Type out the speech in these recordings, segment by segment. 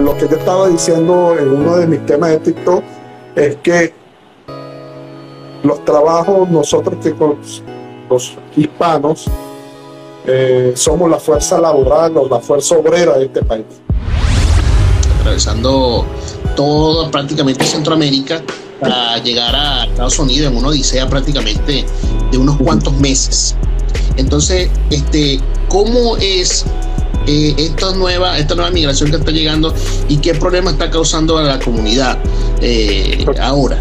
lo que yo estaba diciendo en uno de mis temas de TikTok es que los trabajos, nosotros que los hispanos eh, somos la fuerza laboral o la fuerza obrera de este país. Atravesando todo prácticamente Centroamérica para llegar a Estados Unidos en una odisea prácticamente de unos cuantos meses. Entonces, este, ¿cómo es eh, esta, nueva, esta nueva migración que está llegando y qué problema está causando a la comunidad eh, ahora?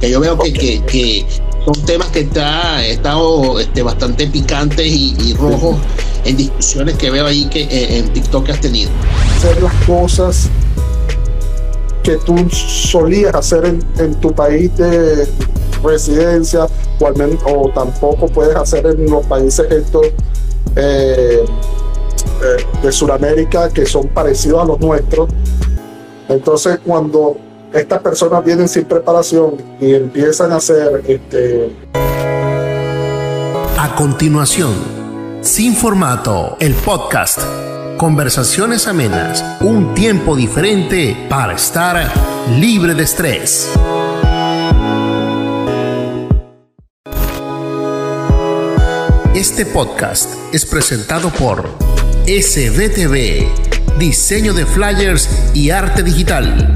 Que yo veo que, que, son temas que está, estado este, bastante picantes y, rojos en discusiones que veo ahí que eh, en TikTok que has tenido. Hacer las cosas que tú solías hacer en, tu país de residencia o, al menos, o tampoco puedes hacer en los países estos eh, eh, de Sudamérica que son parecidos a los nuestros. Entonces cuando estas personas vienen sin preparación y empiezan a hacer este... A continuación, sin formato, el podcast Conversaciones amenas, un tiempo diferente para estar libre de estrés. Este podcast es presentado por SBTV, diseño de flyers y arte digital.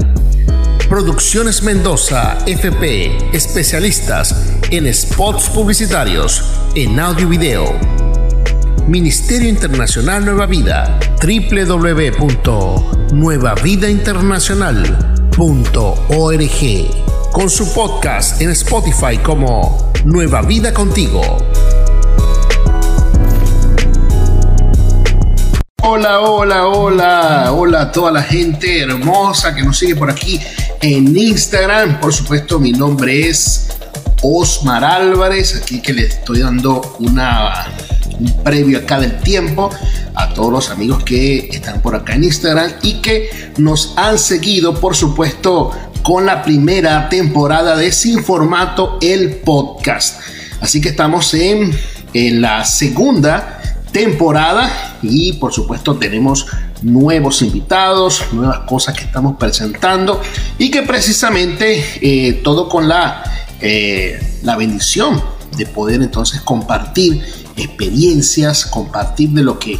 Producciones Mendoza, FP, especialistas en spots publicitarios, en audio y video Ministerio Internacional Nueva Vida, www.nuevavidainternacional.org, con su podcast en Spotify como Nueva Vida Contigo. Hola, hola, hola, hola a toda la gente hermosa que nos sigue por aquí en Instagram. Por supuesto, mi nombre es Osmar Álvarez, aquí que le estoy dando una un previo acá del tiempo a todos los amigos que están por acá en Instagram y que nos han seguido, por supuesto, con la primera temporada de Sin Formato, el podcast. Así que estamos en, en la segunda temporada y por supuesto tenemos nuevos invitados, nuevas cosas que estamos presentando y que precisamente eh, todo con la, eh, la bendición de poder entonces compartir experiencias, compartir de lo que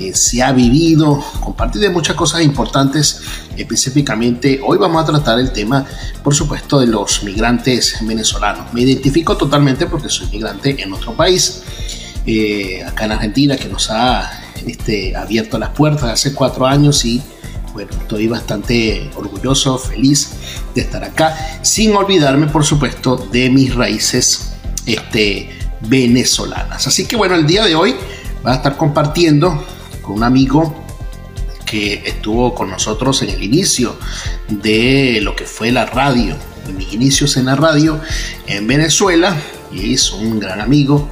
eh, se ha vivido, compartir de muchas cosas importantes. Específicamente, hoy vamos a tratar el tema, por supuesto, de los migrantes venezolanos. Me identifico totalmente porque soy migrante en otro país, eh, acá en Argentina, que nos ha este, abierto las puertas hace cuatro años y bueno, estoy bastante orgulloso, feliz de estar acá, sin olvidarme, por supuesto, de mis raíces este, venezolanas. Así que bueno, el día de hoy va a estar compartiendo con un amigo que estuvo con nosotros en el inicio de lo que fue la radio, mis inicios en la radio en Venezuela, y es un gran amigo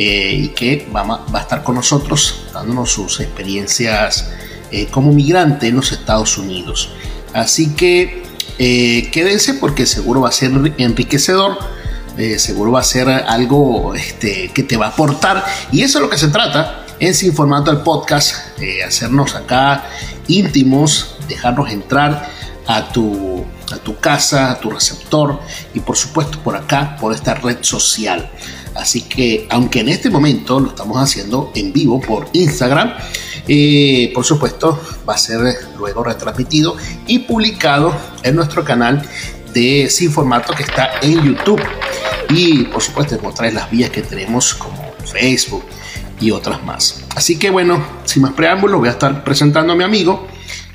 eh, y que va, a estar con nosotros dándonos sus experiencias eh, como migrante en los Estados Unidos. Así que eh, quédense porque seguro va a ser enriquecedor eh, seguro va a ser algo este, que te va a aportar. Y eso es lo que se trata en Sin Formato del podcast, hacernos acá íntimos, dejarnos entrar a tu, a tu casa, a tu receptor y por supuesto por acá, por esta red social. Así que, aunque en este momento lo estamos haciendo en vivo por Instagram, eh, por supuesto va a ser luego retransmitido y publicado en nuestro canal de Sin Formato que está en YouTube y por supuesto mostrar las vías que tenemos como Facebook y otras más. Así que bueno, sin más preámbulos, voy a estar presentando a mi amigo.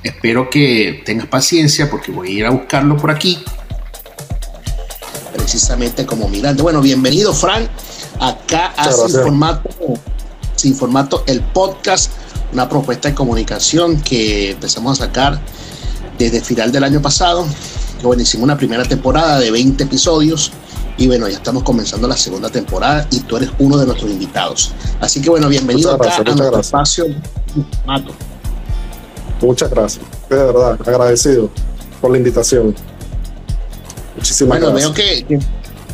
Espero que tengas paciencia porque voy a ir a buscarlo por aquí. Precisamente como migrante. Bueno, bienvenido, Frank, acá a Sin Formato, Sin Formato, el podcast, una propuesta de comunicación que empezamos a sacar desde el final del año pasado. bueno, hicimos una primera temporada de 20 episodios y bueno, ya estamos comenzando la segunda temporada y tú eres uno de nuestros invitados. Así que bueno, bienvenido acá a nuestro espacio Mato. Muchas gracias, de verdad, agradecido por la invitación. Muchísimas gracias. Bueno, veo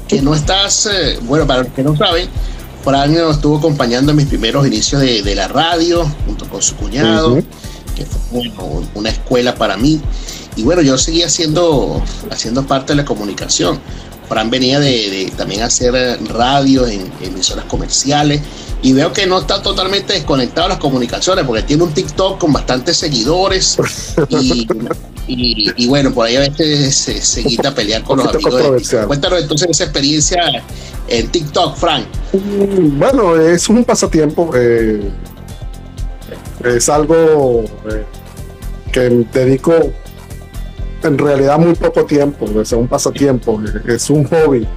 que, no estás, eh, bueno, para los que no saben, Fran nos estuvo acompañando en mis primeros inicios de, la radio, junto con su cuñado, que fue una escuela para mí. Y bueno, yo seguía haciendo, haciendo parte de la comunicación. Fran venía de, también hacer radio en emisoras comerciales y veo que no está totalmente desconectado de las comunicaciones porque tiene un TikTok con bastantes seguidores y, bueno, por ahí a veces se, quita a pelear con los amigos. Cuéntanos entonces esa experiencia en TikTok, Frank. Mm, bueno, es un pasatiempo. Eh, es algo eh, que dedico en realidad muy poco tiempo, es un pasatiempo, es un hobby.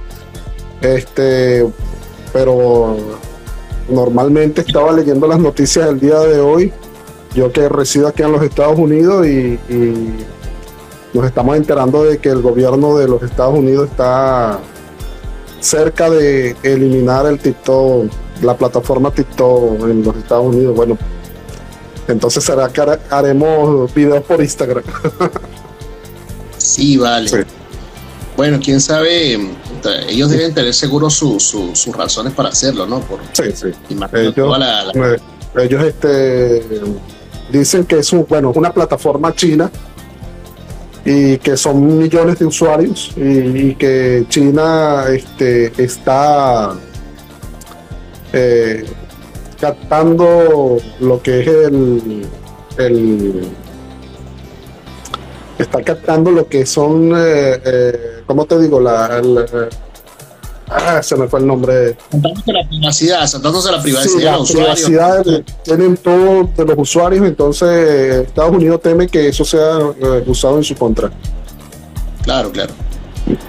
Este, pero normalmente estaba leyendo las noticias del día de hoy, yo que resido aquí en los Estados Unidos y, nos estamos enterando de que el gobierno de los Estados Unidos está cerca de eliminar el TikTok, la plataforma TikTok en los Estados Unidos. Bueno, entonces será que haremos videos por Instagram. Sí, vale. Bueno, quién sabe, ellos deben tener seguro sus razones para hacerlo, ¿no? Por, sí, sí. Ellos, ellos este, dicen que es un, bueno, una plataforma china y que son millones de usuarios y, que China este, está eh, captando lo que es el, el está captando lo que son, eh, eh, ¿cómo te digo? La, eh, ah, se me fue el nombre. Saltándose la privacidad, saltándose la privacidad los usuarios. tienen todo de los usuarios, entonces Estados Unidos teme que eso sea usado en su contra. Claro, claro.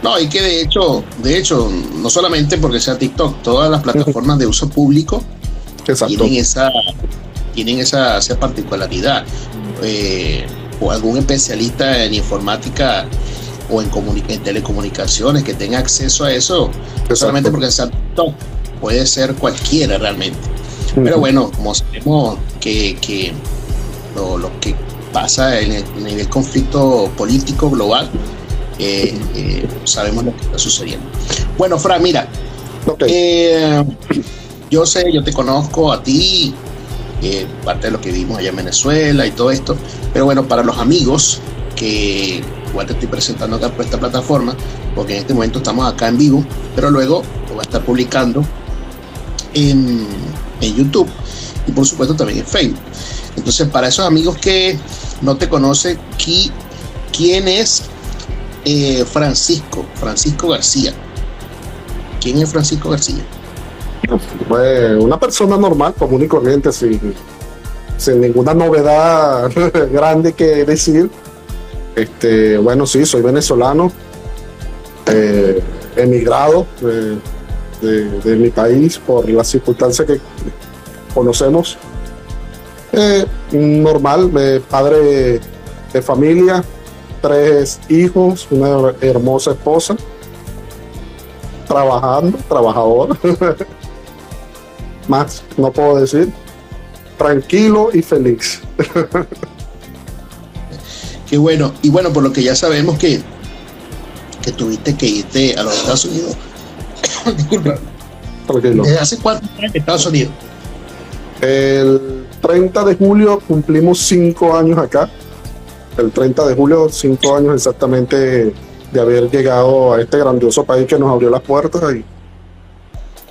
No, y que de hecho, de hecho, no solamente porque sea TikTok, todas las plataformas de uso público tienen esa, tienen esa, esa particularidad. Eh, o algún especialista en informática o en, en telecomunicaciones que tenga acceso a eso, solamente porque sea top, puede ser cualquiera realmente. Pero bueno, como sabemos que, que lo, que pasa en el, nivel conflicto político global, eh, eh, sabemos lo que está sucediendo. Bueno, Fran, mira, eh, yo sé, yo te conozco a ti, parte de lo que vimos allá en Venezuela y todo esto. Pero bueno, para los amigos que igual te estoy presentando acá por esta plataforma, porque en este momento estamos acá en vivo, pero luego lo voy a estar publicando en, en YouTube y por supuesto también en Facebook. Entonces, para esos amigos que no te conocen, ¿quién es eh, Francisco? Francisco García. ¿Quién es Francisco García? Una persona normal, común y corriente, sin, sin ninguna novedad grande que decir. Este, bueno, sí, soy venezolano, eh, emigrado de, mi país por las circunstancias que conocemos. Eh, normal, eh, padre de familia, tres hijos, una hermosa esposa, trabajando, trabajador. Más no puedo decir. Tranquilo y feliz. Qué bueno. Y bueno, por lo que ya sabemos que, que tuviste que irte a los Estados Unidos. Disculpa. ¿Desde hace cuánto en Estados Unidos? El 30 de julio cumplimos cinco años acá. El 30 de julio, cinco años exactamente de haber llegado a este grandioso país que nos abrió las puertas y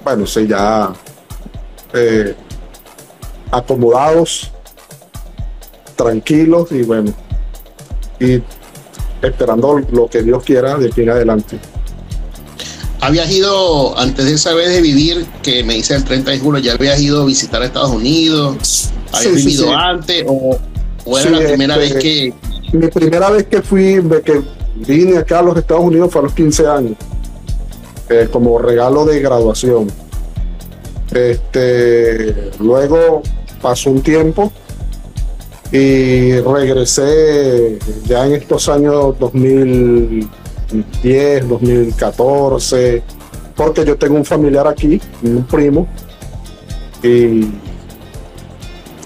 bueno, sí, ya eh, acomodados, tranquilos y bueno, y esperando lo que Dios quiera de aquí en adelante. ¿Habías ido, antes de esa vez de vivir, que me dice el 30 de julio, ya habías ido a visitar a Estados Unidos? ¿Habías vivido antes o, era la primera vez que...? Mi primera vez que fui, que vine acá a los Estados Unidos fue a los 15 años, eh, como regalo de graduación. Este, luego pasó un tiempo y regresé ya en estos años 2010, 2014, porque yo tengo un familiar aquí, un primo, y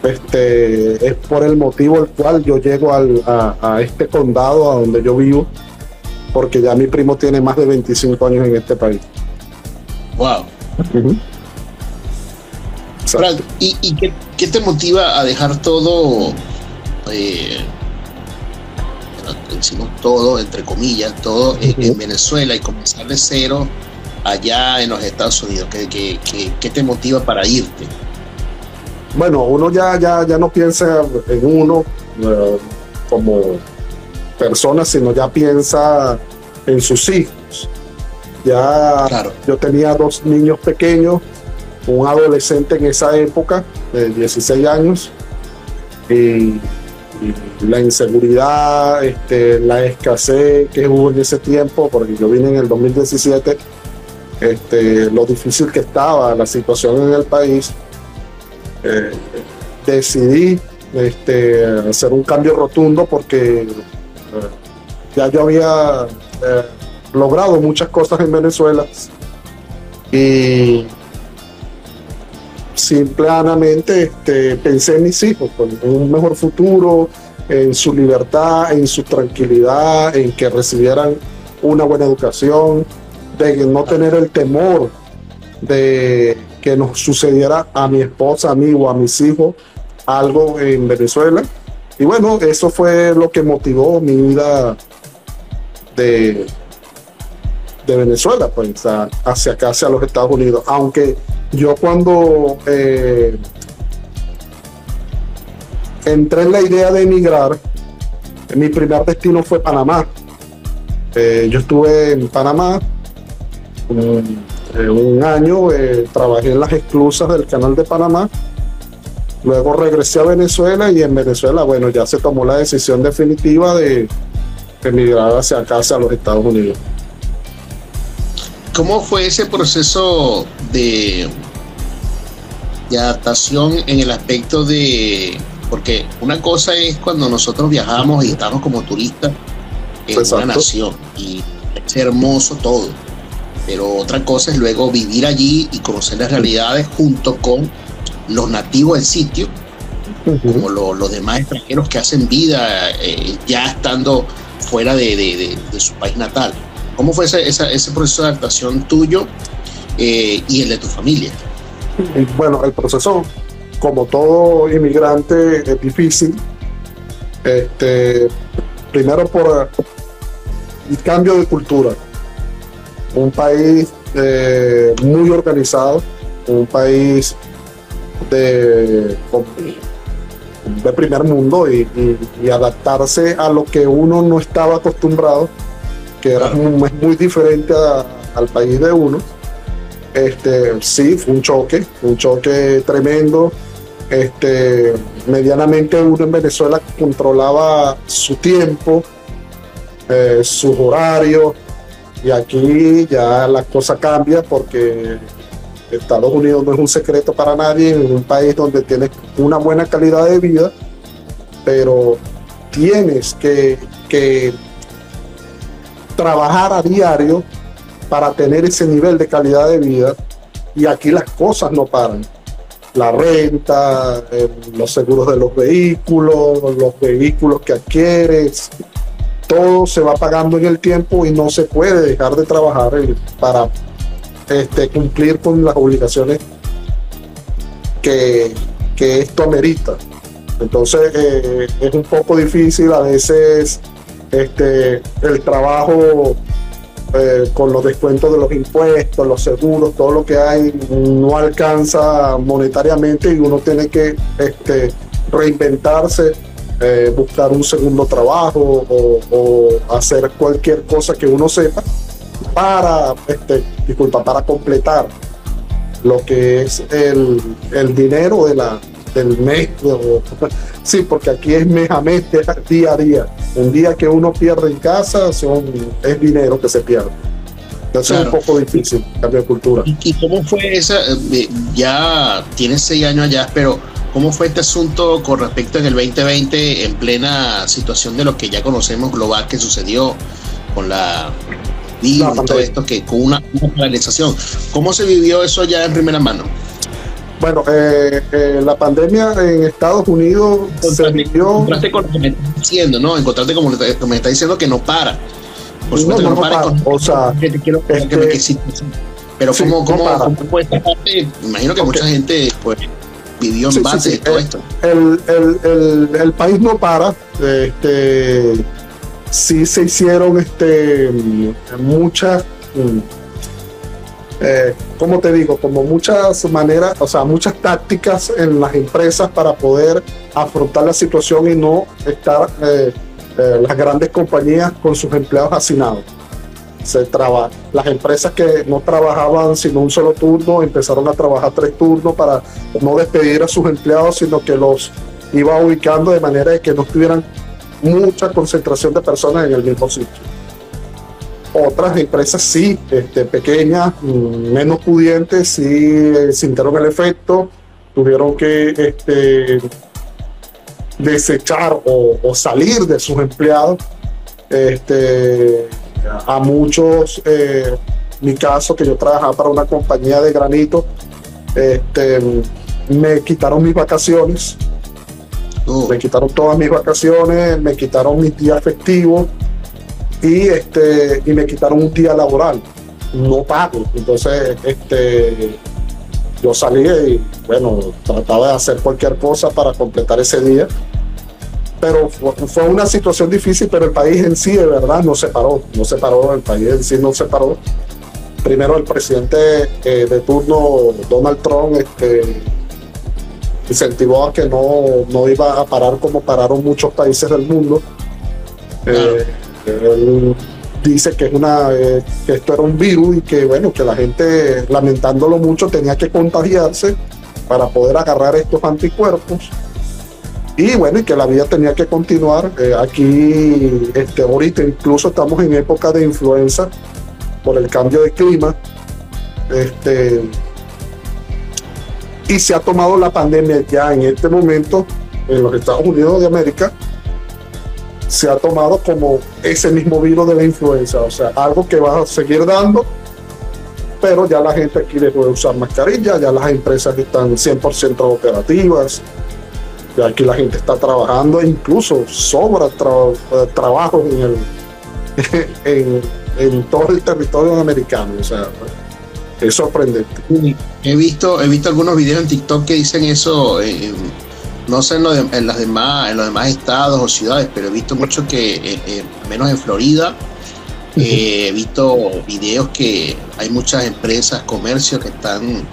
este es por el motivo el cual yo llego a, este condado a donde yo vivo, porque ya mi primo tiene más de 25 años en este país. Wow. ¿Y, qué, te motiva a dejar todo, eh, hicimos todo, entre comillas, todo en, Venezuela y comenzar de cero allá en los Estados Unidos? ¿Qué, qué, te motiva para irte? Bueno, uno ya, ya, ya no piensa en uno eh, como persona, sino ya piensa en sus hijos. Ya yo tenía dos niños pequeños, un adolescente en esa época, de 16 años, y la inseguridad, este, la escasez que hubo en ese tiempo, porque yo vine en el 2017, este, lo difícil que estaba la situación en el país, eh, decidí este, hacer un cambio rotundo porque eh, ya yo había eh, logrado muchas cosas en Venezuela y simplemente este, pensé en mis hijos, pues, en un mejor futuro, en su libertad, en su tranquilidad, en que recibieran una buena educación, de no tener el temor de que nos sucediera a mi esposa, a mí o a mis hijos algo en Venezuela. Y bueno, eso fue lo que motivó mi vida de, de Venezuela, pues, hacia acá, hacia los Estados Unidos. Aunque yo cuando eh, entré en la idea de emigrar, mi primer destino fue Panamá. Eh, yo estuve en Panamá un, eh, año, trabajé en las esclusas del canal de Panamá. Luego regresé a Venezuela y en Venezuela, bueno, ya se tomó la decisión definitiva de emigrar hacia acá, hacia los Estados Unidos. ¿Cómo fue ese proceso de, de adaptación en el aspecto de, porque una cosa es cuando nosotros viajamos y estamos como turistas en una nación y es hermoso todo, pero otra cosa es luego vivir allí y conocer las realidades junto con los nativos del sitio, como los demás extranjeros que hacen vida eh, ya estando fuera de su país natal. ¿Cómo fue ese, ese proceso de adaptación tuyo eh, y el de tu familia? Bueno, el proceso, como todo inmigrante, es difícil. Este, primero por el cambio de cultura. Un país eh, muy organizado, un país de primer mundo y, adaptarse a lo que uno no estaba acostumbrado que era muy, muy diferente al país de uno. Este, sí, fue un choque, un choque tremendo. Este, medianamente uno en Venezuela controlaba su tiempo, eh, sus horarios, y aquí ya la cosa cambia porque Estados Unidos no es un secreto para nadie, es un país donde tienes una buena calidad de vida, pero tienes que, que trabajar a diario para tener ese nivel de calidad de vida y aquí las cosas no paran. La renta, los seguros de los vehículos, los vehículos que adquieres, todo se va pagando en el tiempo y no se puede dejar de trabajar para este, cumplir con las obligaciones que, esto amerita. Entonces eh, es un poco difícil a veces este, el trabajo eh, con los descuentos de los impuestos, los seguros, todo lo que hay no alcanza monetariamente y uno tiene que este, reinventarse, eh, buscar un segundo trabajo o, hacer cualquier cosa que uno sepa para, este, disculpa, para completar lo que es el, el dinero de la, del mes. sí, porque aquí es mes a mes, día a día. Un día que uno pierde en casa son, es dinero que se pierde. Entonces es un poco difícil cambiar cultura. ¿Y, cómo fue esa? Eh, ya tienes seis años allá, pero ¿cómo fue este asunto con respecto en el 2020 en plena situación de lo que ya conocemos global que sucedió con la y todo esto que con una, una paralización? ¿Cómo se vivió eso ya en primera mano? Bueno, eh, eh, la pandemia en Estados Unidos. Encontraste con lo que me estás diciendo, ¿no? Encontraste como me está diciendo que no para. Por supuesto no, no, para. o sea, que te quiero este, que, sí, Pero sí, ¿cómo, cómo, ¿cómo, fue esta parte? Imagino que mucha gente, pues, vivió en base de todo esto. El, el, el, país no para. Este, sí se hicieron este, muchas, mm, eh, ¿cómo te digo? Como muchas maneras, o sea, muchas tácticas en las empresas para poder afrontar la situación y no estar eh, eh, las grandes compañías con sus empleados hacinados. Se traba, las empresas que no trabajaban sino un solo turno empezaron a trabajar tres turnos para no despedir a sus empleados, sino que los iba ubicando de manera de que no estuvieran mucha concentración de personas en el mismo sitio. Otras empresas sí, este, pequeñas, mm, menos pudientes, sí eh, sintieron el efecto, tuvieron que este, desechar o, salir de sus empleados. Este, a muchos, eh, mi caso, que yo trabajaba para una compañía de granito, este, me quitaron mis vacaciones Oh. Me quitaron todas mis vacaciones, me quitaron mis días festivos y, este, y me quitaron un día laboral, no pago. Entonces, este, yo salí y, bueno, trataba de hacer cualquier cosa para completar ese día. Pero fue una situación difícil, pero el país en sí, de verdad, no se paró. No se paró, el país en sí no se paró. Primero, el presidente eh, de turno, Donald Trump, este, incentivó a que no, no iba a parar como pararon muchos países del mundo. Eh, él dice que, una, eh, que esto era un virus y que, bueno, que la gente, lamentándolo mucho, tenía que contagiarse para poder agarrar estos anticuerpos. Y bueno, y que la vida tenía que continuar. Eh, aquí, este, ahorita incluso estamos en época de influenza por el cambio de clima. Este, y se ha tomado la pandemia ya en este momento en los Estados Unidos de América, se ha tomado como ese mismo virus de la influenza, o sea, algo que va a seguir dando, pero ya la gente aquí le puede usar mascarilla, ya las empresas están 100% operativas, ya aquí la gente está trabajando, incluso sobra eh, trabajo en, el, en, en todo el territorio americano, o sea, es sorprendente. He visto, he visto algunos videos en TikTok que dicen eso, eh, no sé en, lo en, las demás, en los demás estados o ciudades, pero he visto mucho que, eh, eh, menos en Florida, he visto videos que hay muchas empresas, comercios que están,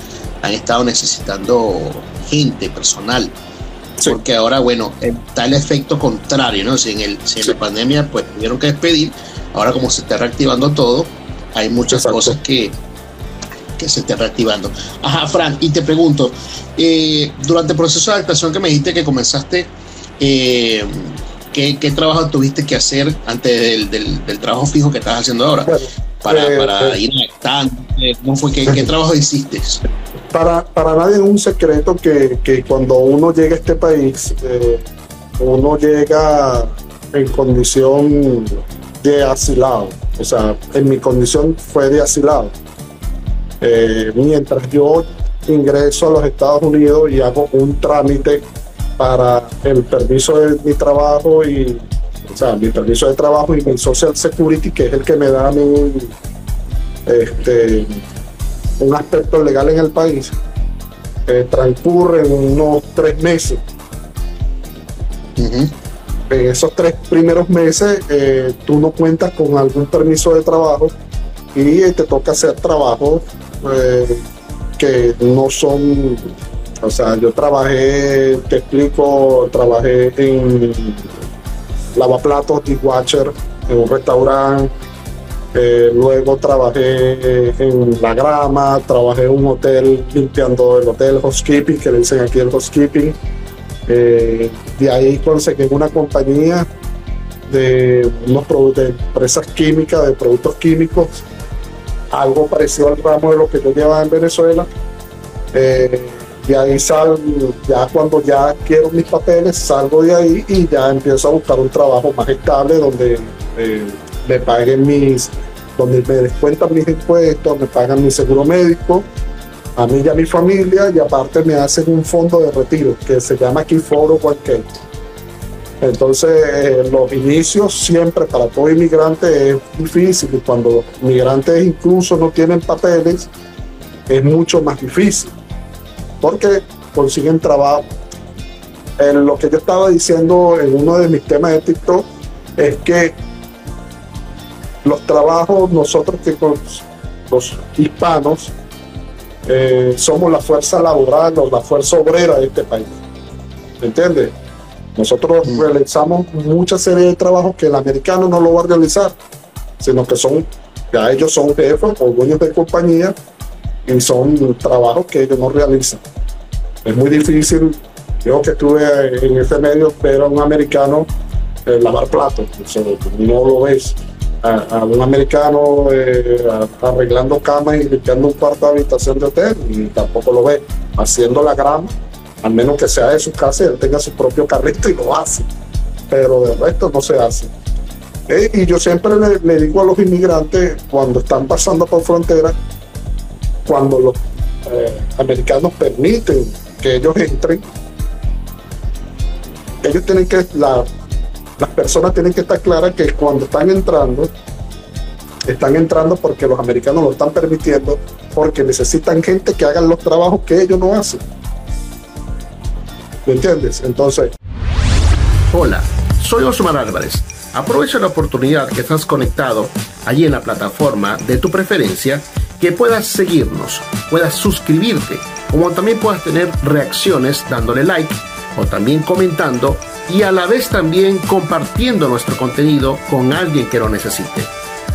han estado necesitando gente, personal. Porque ahora, bueno, está el efecto contrario, ¿no? Si en, el, si en la pandemia pues tuvieron que despedir, ahora como se está reactivando todo, hay muchas cosas que, que se esté reactivando. Ajá, Fran, y te pregunto, eh, durante el proceso de adaptación que me dijiste que comenzaste, eh, ¿qué, trabajo tuviste que hacer antes del, trabajo fijo que estás haciendo ahora? para, eh, para ir adaptando, ¿cómo fue? ¿Qué, trabajo hiciste? Para, para nadie es un secreto que, que cuando uno llega a este país, uno llega en condición de asilado. O sea, en mi condición fue de asilado eh, mientras yo ingreso a los Estados Unidos y hago un trámite para el permiso de mi trabajo y o sea, mi permiso de trabajo y mi Social Security, que es el que me da mi, este, un aspecto legal en el país, eh, transcurren unos tres meses. En esos tres primeros meses eh, tú no cuentas con algún permiso de trabajo y te toca hacer trabajo eh, que no son, o sea, yo trabajé, te explico, trabajé en lavaplatos, dishwasher, en un restaurante, eh, luego trabajé en la grama, trabajé en un hotel limpiando el hotel housekeeping, que le dicen aquí el housekeeping. Eh, de ahí conseguí una compañía de unos de empresas químicas, de productos químicos, algo parecido al ramo de lo que yo llevaba en Venezuela. Eh, y ahí salgo, ya cuando ya quiero mis papeles, salgo de ahí y ya empiezo a buscar un trabajo más estable donde eh, me paguen mis, donde me descuentan mis impuestos, me pagan mi seguro médico, a mí y a mi familia, y aparte me hacen un fondo de retiro que se llama aquí Foro Cualquier. Entonces, eh, los inicios siempre para todo inmigrante es difícil y cuando migrantes incluso no tienen papeles, es mucho más difícil. Porque consiguen trabajo. En lo que yo estaba diciendo en uno de mis temas de TikTok es que los trabajos, nosotros que los hispanos eh, somos la fuerza laboral o la fuerza obrera de este país. ¿Me entiendes? Nosotros mm. realizamos mucha serie de trabajos que el americano no lo va a realizar, sino que son, ya ellos son jefes o dueños de compañía y son trabajos que ellos no realizan. Es muy difícil, yo que estuve en ese medio, ver a un americano eh, lavar platos, no lo ves a, un americano eh, arreglando camas y limpiando un cuarto de habitación de hotel y tampoco lo ve haciendo la grama, al menos que sea de su casa y él tenga su propio carrito y lo hace, pero de resto no se hace. Eh, y yo siempre le, digo a los inmigrantes cuando están pasando por frontera, cuando los eh, americanos permiten que ellos entren, ellos tienen que, la, las personas tienen que estar claras que cuando están entrando, están entrando porque los americanos lo están permitiendo, porque necesitan gente que hagan los trabajos que ellos no hacen. ¿Me entiendes? Entonces. Hola, soy Osmar Álvarez. Aprovecha la oportunidad que estás conectado allí en la plataforma de tu preferencia, que puedas seguirnos, puedas suscribirte, como también puedas tener reacciones dándole like o también comentando y a la vez también compartiendo nuestro contenido con alguien que lo necesite.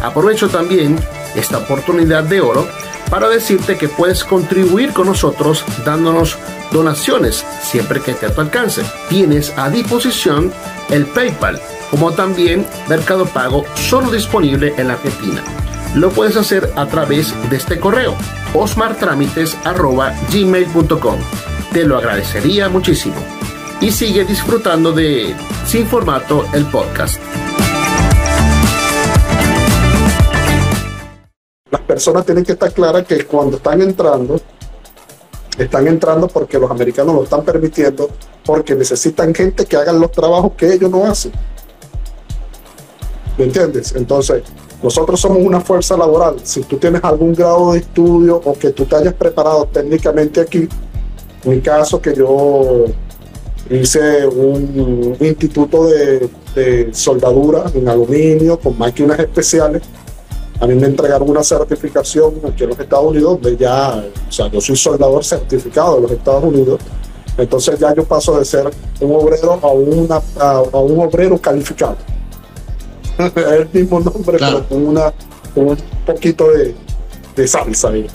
Aprovecho también esta oportunidad de oro para decirte que puedes contribuir con nosotros dándonos donaciones siempre que esté a tu alcance. Tienes a disposición el PayPal como también Mercado Pago solo disponible en la Argentina. Lo puedes hacer a través de este correo osmartramites.gmail.com. Te lo agradecería muchísimo y sigue disfrutando de Sin Formato el podcast. Personas tienen que estar claras que cuando están entrando, están entrando porque los americanos lo están permitiendo, porque necesitan gente que hagan los trabajos que ellos no hacen. ¿Me entiendes? Entonces, nosotros somos una fuerza laboral. Si tú tienes algún grado de estudio o que tú te hayas preparado técnicamente aquí, mi caso que yo hice un, instituto de, soldadura en aluminio con máquinas especiales. A mí me entregaron una certificación aquí en los Estados Unidos, donde ya, o sea, yo soy soldador certificado de los Estados Unidos. Entonces ya yo paso de ser un obrero a, una, a, un obrero calificado. es el mismo nombre, pero con, una, un poquito de, de salsa ahí.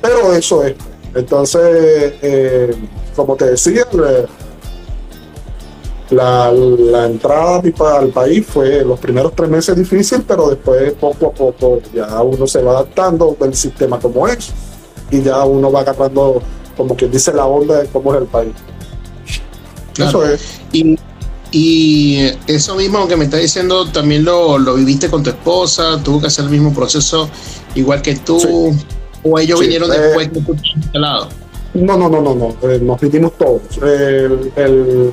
Pero eso es. Entonces, eh, como te decía, la, la entrada al país fue los primeros tres meses difícil, pero después poco a poco ya uno se va adaptando del sistema como es y ya uno va agarrando, como quien dice, la onda de cómo es el país. Eso es. Y, eso mismo que me está diciendo, también lo, viviste con tu esposa, tuvo que hacer el mismo proceso igual que tú, o ellos vinieron eh, después que tú instalado. No, no, no, no, no, eh, nos vinimos todos. el, el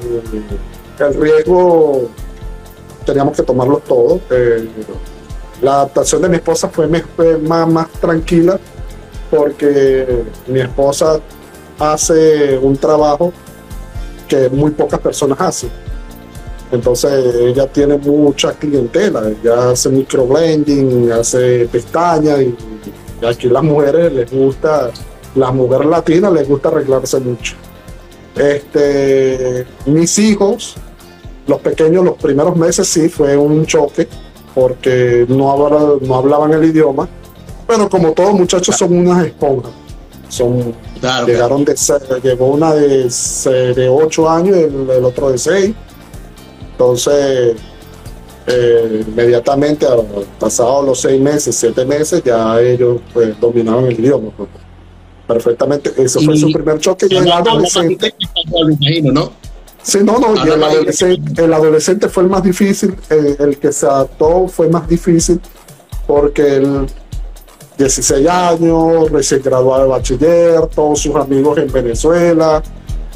riesgo teníamos que tomarlo todo. Eh, la adaptación de mi esposa fue más, más tranquila porque mi esposa hace un trabajo que muy pocas personas hacen. Entonces ella tiene mucha clientela, ella hace microblending, hace pestañas y, y aquí las mujeres les gusta, las mujeres latinas les gusta arreglarse mucho. Este, mis hijos, los pequeños, los primeros meses sí fue un choque porque no, no hablaban el idioma, pero como todos muchachos son unas esponjas. Son, llegaron de llegó una de, de 8 años y el, otro de 6. Entonces, eh, inmediatamente, pasados los 6 meses, 7 meses, ya ellos pues, dominaban el idioma. Perfectamente. Eso fue su primer choque. Y el adolescente. ¿no? Sí, no, no, el, adolescente, fue el más difícil, eh, el que se adaptó fue más difícil porque él, 16 años, recién graduado de bachiller, todos sus amigos en Venezuela,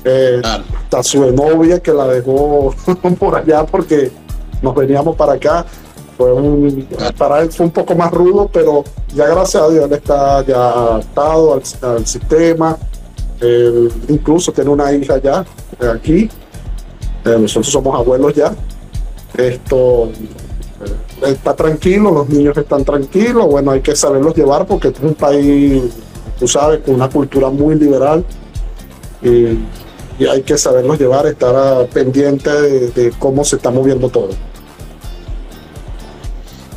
eh, hasta su novia que la dejó por allá porque nos veníamos para acá. Fue un, para él fue un poco más rudo, pero ya gracias a Dios él está ya adaptado al, sistema. incluso tiene una hija ya aquí. nosotros somos abuelos ya. Esto está tranquilo, los niños están tranquilos, bueno, hay que saberlos llevar porque es un país, tú sabes, con una cultura muy liberal y, hay que saberlos llevar, estar pendiente de, cómo se está moviendo todo.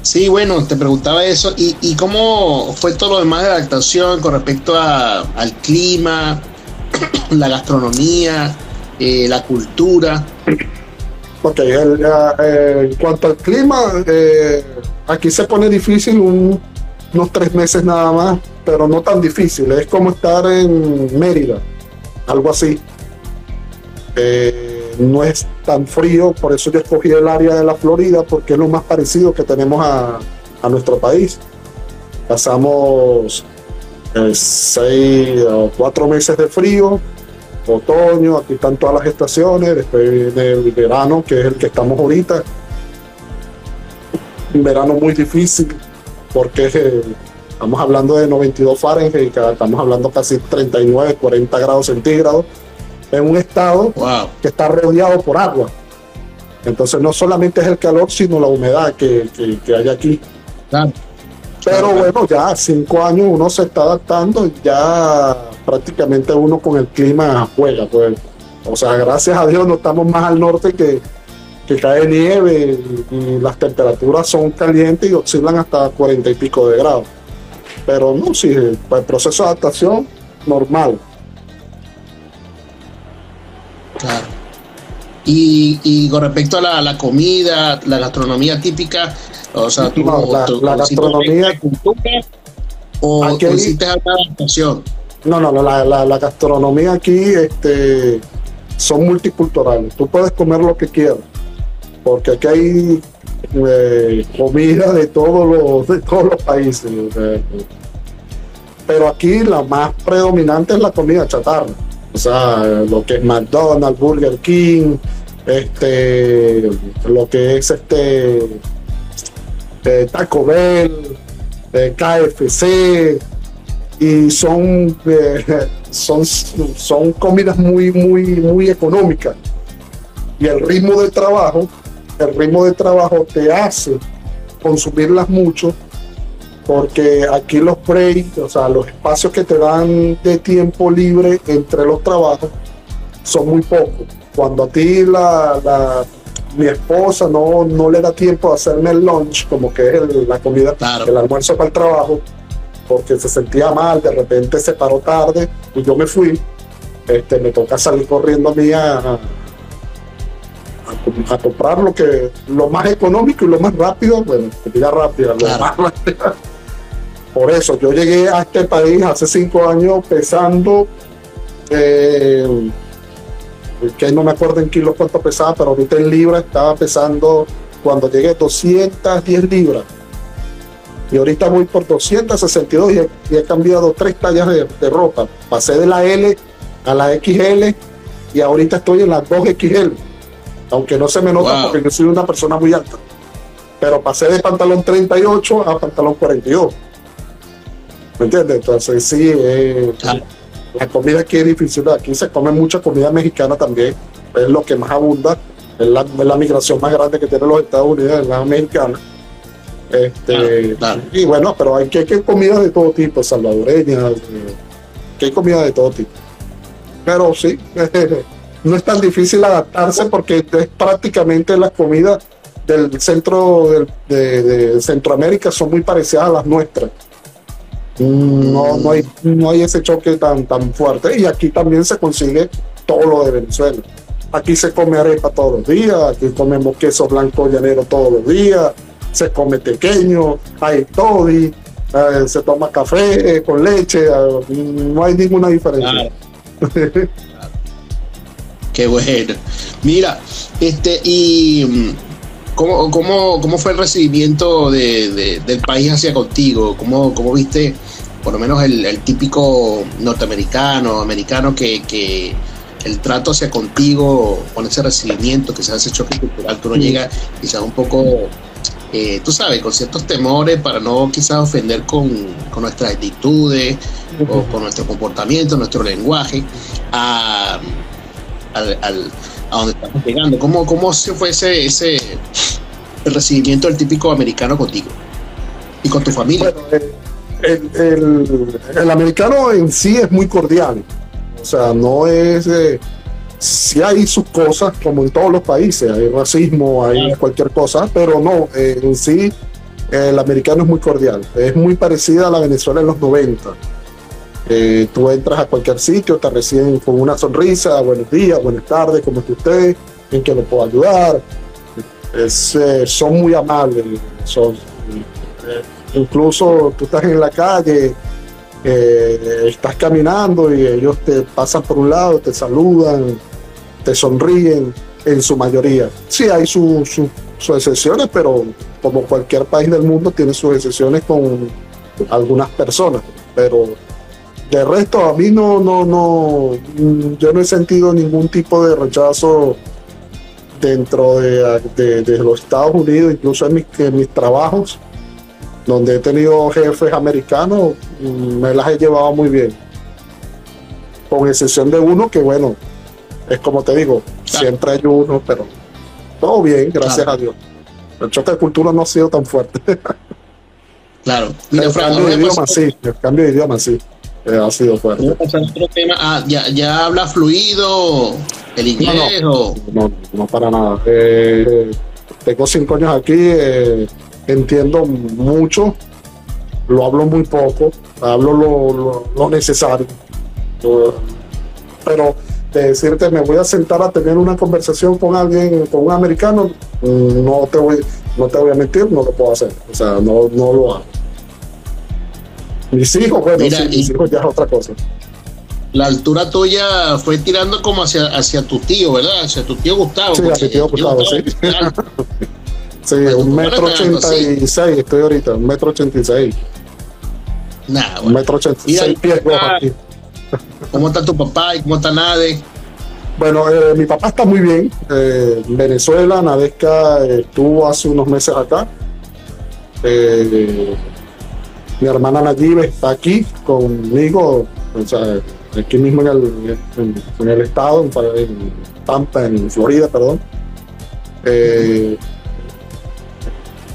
Sí, bueno, te preguntaba eso. ¿Y, cómo fue todo lo demás de adaptación con respecto al clima, la gastronomía, eh, la cultura? Ok, eh, en cuanto al clima, eh, aquí se pone difícil unos tres meses nada más, pero no tan difícil. Es como estar en Mérida, algo así. No es tan frío, por eso yo escogí el área de la Florida, porque es lo más parecido que tenemos a, a nuestro país. Pasamos seis o cuatro meses de frío, otoño, aquí están todas las estaciones, después viene el verano, que es el que estamos ahorita. Un verano muy difícil, porque eh, estamos hablando de 92 Fahrenheit, estamos hablando casi 39, 40 grados centígrados, en un estado que está rodeado por agua. Entonces no solamente es el calor, sino la humedad que, hay aquí. Pero bueno, ya cinco años uno se está adaptando y ya prácticamente uno con el clima juega. Pues. O sea, gracias a Dios no estamos más al norte que, que cae nieve y, las temperaturas son calientes y oscilan hasta cuarenta y pico de grados. Pero no, sí, el, proceso de adaptación normal. Claro. Y, con respecto a la, comida, la gastronomía típica, o sea, tú, la, gastronomía o, aquí, adaptación. No, no, la, la, gastronomía aquí este, son multiculturales. Tú puedes comer lo que quieras, porque aquí hay eh, comida de todos los, de todos los países. pero aquí la más predominante es la comida chatarra. O sea, lo que es McDonald's, Burger King, este, lo que es este eh, Taco Bell, eh, KFC, y son, eh, son, son comidas muy, muy, muy económicas. Y el ritmo de trabajo, el ritmo de trabajo te hace consumirlas mucho porque aquí los breaks, o sea, los espacios que te dan de tiempo libre entre los trabajos son muy pocos. Cuando a ti la, mi esposa no, no le da tiempo a hacerme el lunch, como que es la comida, el almuerzo para el trabajo, porque se sentía mal, de repente se paró tarde y yo me fui. Este, me toca salir corriendo a mí a, a, comprar lo que lo más económico y lo más rápido, bueno, comida rápida, lo más rápido. Por eso yo llegué a este país hace cinco años pesando, eh, que no me acuerdo en kilos cuánto pesaba, pero ahorita en libras estaba pesando cuando llegué 210 libras y ahorita voy por 262 y he, cambiado tres tallas de, ropa. Pasé de la L a la XL y ahorita estoy en la 2XL, aunque no se me nota porque yo soy una persona muy alta. Pero pasé de pantalón 38 a pantalón 42. ¿Me entiendes? Entonces sí, eh, la comida aquí es difícil. Aquí se come mucha comida mexicana también. Es lo que más abunda. Es la, es la migración más grande que tienen los Estados Unidos, es la mexicana este, Y bueno, pero hay que, hay comida de todo tipo, salvadoreña, que hay comida de todo tipo. Pero sí, no es tan difícil adaptarse porque es prácticamente las comidas del centro de, Centroamérica son muy parecidas a las nuestras. No, no, hay, no hay ese choque tan, tan fuerte. Y aquí también se consigue todo lo de Venezuela. Aquí se come arepa todos los días, aquí comemos queso blanco llanero todos los días, se come pequeño, hay toddy, eh, se toma café eh, con leche, eh, no hay ninguna diferencia. Qué bueno. Mira, este, y ¿cómo, cómo, cómo fue el recibimiento de, del país hacia contigo? ¿Cómo, cómo viste, por lo menos, el, típico norteamericano, americano que, que el trato hacia contigo, con ese recibimiento, que se hace choque cultural, tú no llegas quizás un poco eh, tú sabes, con ciertos temores para no quizás ofender con, nuestras actitudes o con nuestro comportamiento, nuestro lenguaje, a, donde estamos llegando. ¿Cómo, cómo se fue ese, ese el recibimiento del típico americano contigo y con tu familia? el, el, americano en sí es muy cordial. O sea, no es... Eh, si hay sus cosas, como en todos los países, hay racismo, hay cualquier cosa, pero no, eh, en sí el americano es muy cordial. Es muy parecida a la Venezuela en los 90. Eh, tú entras a cualquier sitio, te reciben con una sonrisa, buenos días, buenas tardes, ¿cómo está usted? ¿En qué lo puedo ayudar? son muy amables, son, Incluso tú estás en la calle, eh, estás caminando y ellos te pasan por un lado, te saludan, te sonríen en su mayoría. Sí, hay sus excepciones, pero como cualquier país del mundo tiene sus excepciones con algunas personas. Pero de resto, a mí no, no, no, yo no he sentido ningún tipo de rechazo dentro de, los Estados Unidos, incluso en en mis trabajos donde he tenido jefes americanos, me las he llevado muy bien. Con excepción de uno que, bueno, es como te digo, siempre hay uno, pero todo bien, gracias a Dios. El choque de cultura no ha sido tan fuerte. claro. el, cambio de idioma, sí, el cambio de idioma sí, eh, ha sido fuerte. Ah, ¿ya, ¿ya, habla fluido el inglés no, o...? No, no, para nada. Eh, tengo cinco años aquí. Eh, entiendo mucho, lo hablo muy poco, hablo lo, necesario. Pero de decirte, me voy a sentar a tener una conversación con alguien, con un americano, no te voy, no te voy a mentir, no lo puedo hacer. O sea, no, no lo hago. Mis hijos, bueno, mis hijos ya es otra cosa. La altura tuya fue tirando como hacia, hacia tu tío, ¿verdad? Hacia tu tío Gustavo. Sí, hacia tío Gustavo, sí. Sí, un metro ochenta y seis estoy ahorita, un metro ochenta y seis. Nada, Un metro ochenta y seis pies aquí. ¿Cómo está tu papá y cómo está Nade? Bueno, eh, mi papá está muy bien. Eh, en Venezuela, Nadesca estuvo hace unos meses acá. Eh, mi hermana Nayibe está aquí conmigo, o sea, aquí mismo en el, en, el estado, en, Tampa, en Florida, perdón. Eh,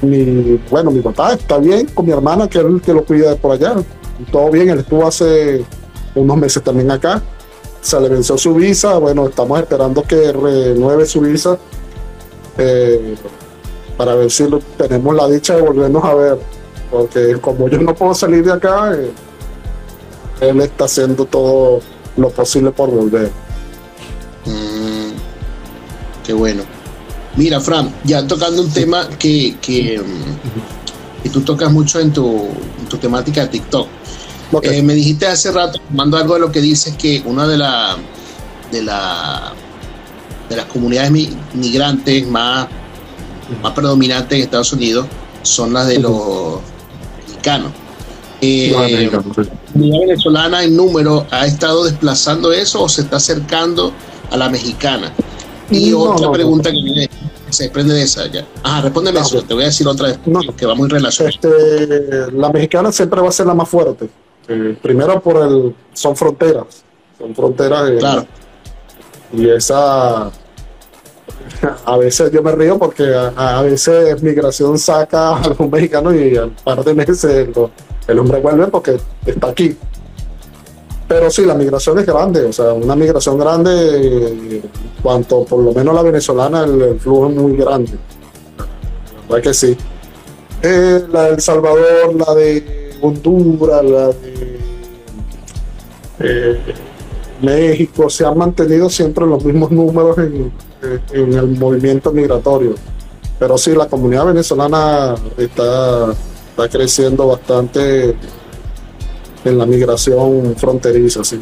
mi, bueno, mi papá está bien con mi hermana, que es el que lo cuida por allá. Todo bien, él estuvo hace unos meses también acá. Se le venció su visa, bueno, estamos esperando que renueve su visa eh, para ver si tenemos la dicha de volvernos a ver. Porque como yo no puedo salir de acá, eh, él está haciendo todo lo posible por volver. Mm, qué bueno. Mira, Fran, ya tocando un tema que, que, tú tocas mucho en tu, temática de TikTok. Eh, me dijiste hace rato, mando algo de lo que dices, que una de, la, de, la, de las comunidades migrantes más, más predominantes en Estados Unidos son las de los mexicanos. Eh, ¿La venezolana en número ha estado desplazando eso o se está acercando a la mexicana? Y otra pregunta que se desprende de esa ya. Ah, respóndeme eso, te voy a decir otra vez, que va muy relacionado. Este, la mexicana siempre va a ser la más fuerte. Eh, primero por el, son fronteras, son fronteras. Eh, claro. Y esa, a veces yo me río porque a, veces migración saca a los mexicanos y al par de meses el hombre vuelve porque está aquí. Pero sí, la migración es grande, o sea, una migración grande, cuanto por lo menos la venezolana, el, flujo es muy grande. La que sí. Eh, la de El Salvador, la de Honduras, la de eh, México, se han mantenido siempre los mismos números en, en el movimiento migratorio. Pero sí, la comunidad venezolana está, está creciendo bastante en la migración fronteriza, sí.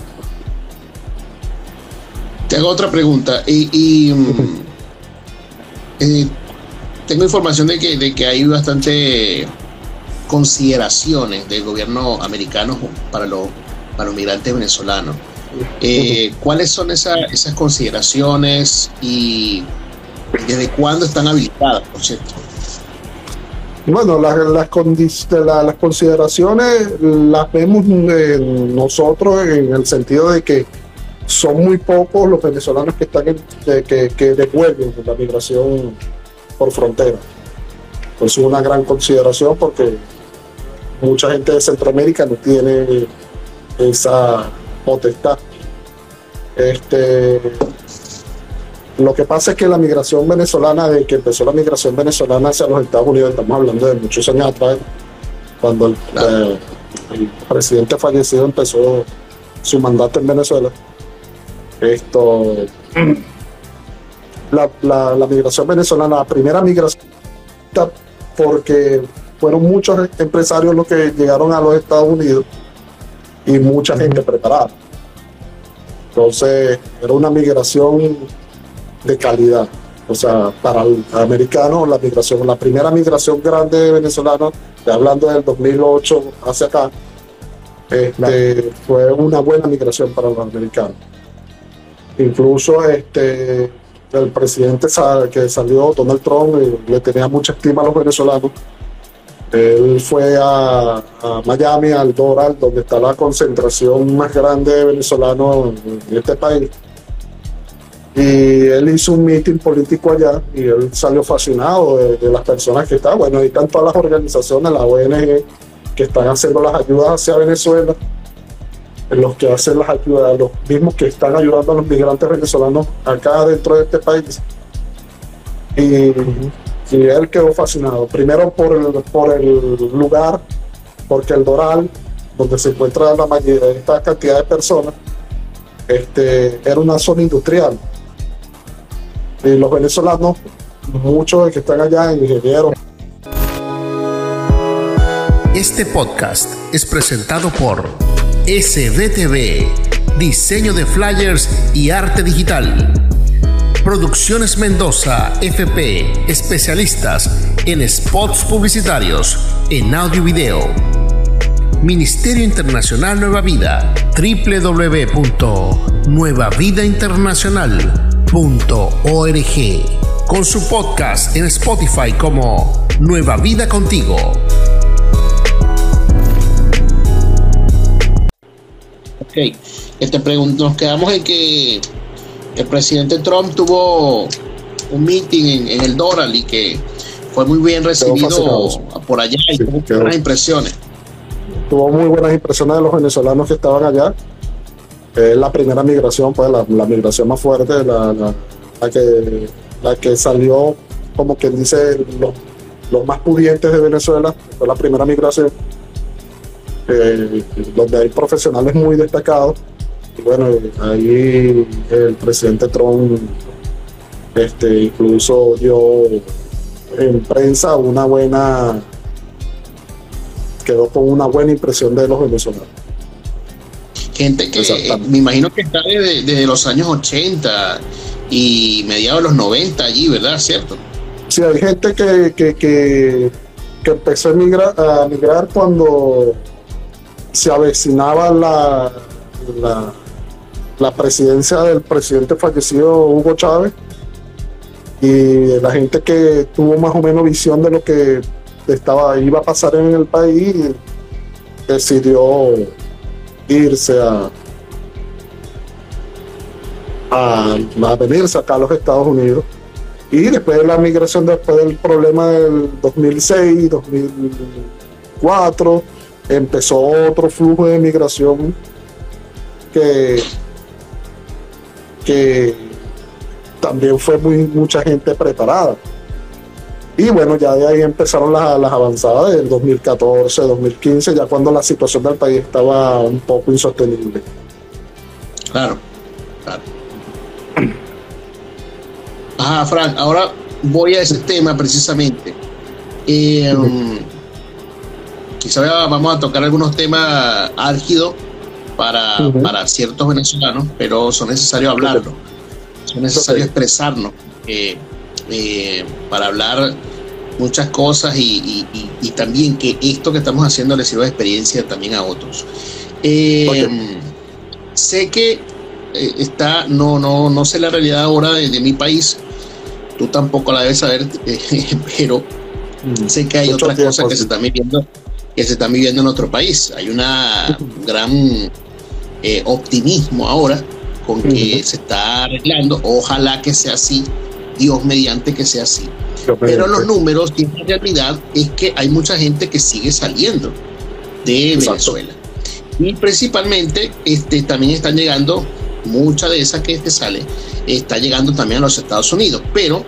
Te hago otra pregunta. Y, mm, eh, tengo información de que, de que hay bastante consideraciones del gobierno americano para los, para los migrantes venezolanos. Eh, ¿Cuáles son esas consideraciones y desde cuándo están habilitadas, por cierto? Bueno, las, las, consideraciones las vemos nosotros en el sentido de que son muy pocos los venezolanos que están que, que devuelven la migración por frontera. Pues es una gran consideración porque mucha gente de Centroamérica no tiene esa potestad. Este, lo que pasa es que la migración venezolana, de que empezó la migración venezolana hacia los Estados Unidos, estamos hablando de muchos años atrás, cuando el, eh, presidente fallecido empezó su mandato en Venezuela. Esto, la, la migración venezolana, la primera migración, porque fueron muchos empresarios los que llegaron a los Estados Unidos y mucha gente preparada. Entonces, era una migración de calidad. O sea, para el americano, la migración, la primera migración grande de venezolanos, hablando del 2008 hacia acá, este, fue una buena migración para los americanos. Incluso este, el presidente que salió, Donald Trump, eh, le tenía mucha estima a los venezolanos. Él fue a, Miami, al Doral, donde está la concentración más grande de venezolanos en este país y él hizo un meeting político allá y él salió fascinado de, las personas que están. Bueno, ahí están todas las organizaciones, las ONG, que están haciendo las ayudas hacia Venezuela, los que hacen las ayudas, los mismos que están ayudando a los migrantes venezolanos acá dentro de este país. Y, él quedó fascinado. Primero por el, por el lugar, porque el Doral, donde se encuentra la mayoría de esta cantidad de personas, este, era una zona industrial y los venezolanos, muchos de que están allá, ingenieros. Este podcast es presentado por SDTV, diseño de flyers y arte digital. Producciones Mendoza, FP, especialistas en spots publicitarios, en audio y video. Ministerio Internacional Nueva Vida, www.nuevavidainternacional.com org con su podcast en Spotify como Nueva Vida Contigo. Ok, este nos quedamos en que el presidente Trump tuvo un meeting en, el Doral y que fue muy bien recibido por allá y tuvo buenas impresiones. Tuvo muy buenas impresiones de los venezolanos que estaban allá es la primera migración, pues la, migración más fuerte, la, la, que, la que salió, como quien dice, los, los más pudientes de Venezuela, fue la primera migración, eh, donde hay profesionales muy destacados. Y bueno, ahí el presidente Trump este, incluso dio en prensa una buena, quedó con una buena impresión de los venezolanos. Gente que me imagino que está desde, los años 80 y mediados de los 90 allí, ¿verdad? ¿Cierto? Sí, hay gente que, que, que, empezó a migrar, a migrar cuando se avecinaba la, la, la presidencia del presidente fallecido Hugo Chávez y la gente que tuvo más o menos visión de lo que estaba iba a pasar en el país decidió irse a, a, venirse acá a los Estados Unidos. Y después de la migración, después del problema del 2006, 2004, empezó otro flujo de migración que, que también fue muy, mucha gente preparada. Y bueno, ya de ahí empezaron las, las, avanzadas del 2014, 2015, ya cuando la situación del país estaba un poco insostenible. Claro, claro. Ajá, Frank, ahora voy a ese tema precisamente. Eh, quizá vamos a tocar algunos temas álgidos para, para ciertos venezolanos, pero son necesarios hablarlo, son necesarios expresarnos. Eh, eh, para hablar muchas cosas y, también que esto que estamos haciendo le sirva de experiencia también a otros. Eh, sé que eh, está, no, no, no sé la realidad ahora de, mi país, tú tampoco la debes saber, pero Mm. Sé que hay otras cosas que se están viviendo que se están viviendo en nuestro país. Hay una gran eh, optimismo ahora con que se está arreglando. Ojalá que sea así, Dios mediante que sea así. Pero los números y la realidad es que hay mucha gente que sigue saliendo de Venezuela. Y principalmente este, también están llegando, mucha de esa que sale, está llegando también a los Estados Unidos, pero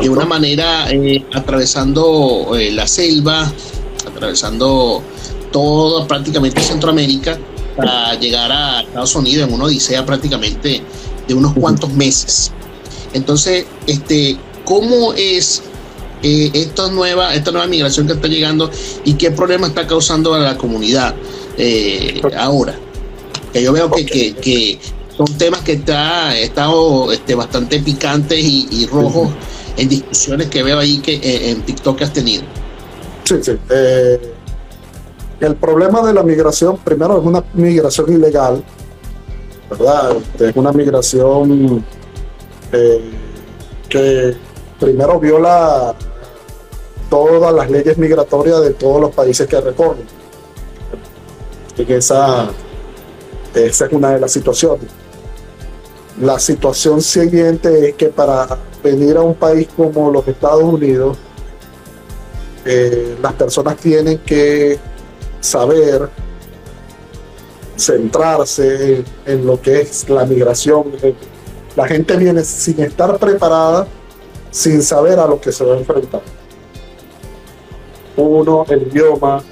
de una manera eh, atravesando eh, la selva, atravesando todo prácticamente Centroamérica para llegar a Estados Unidos en una odisea prácticamente de unos cuantos meses. Entonces, este, ¿cómo es eh, esta, nueva, esta nueva migración que está llegando y qué problema está causando a la comunidad eh, ahora? Que yo veo que, que, son temas que está estado este, bastante picantes y, rojos en discusiones que veo ahí que eh, en TikTok que has tenido. Sí, sí. El problema de la migración, primero, es una migración ilegal, ¿verdad? Es una migración que primero viola todas las leyes migratorias de todos los países que recorren. esa, esa es una de las situaciones. La situación siguiente es que para venir a un país como los Estados Unidos, eh, las personas tienen que saber centrarse en, lo que es la migración. La gente viene sin estar preparada sin saber a lo que se va a enfrentar. Uno, el idioma.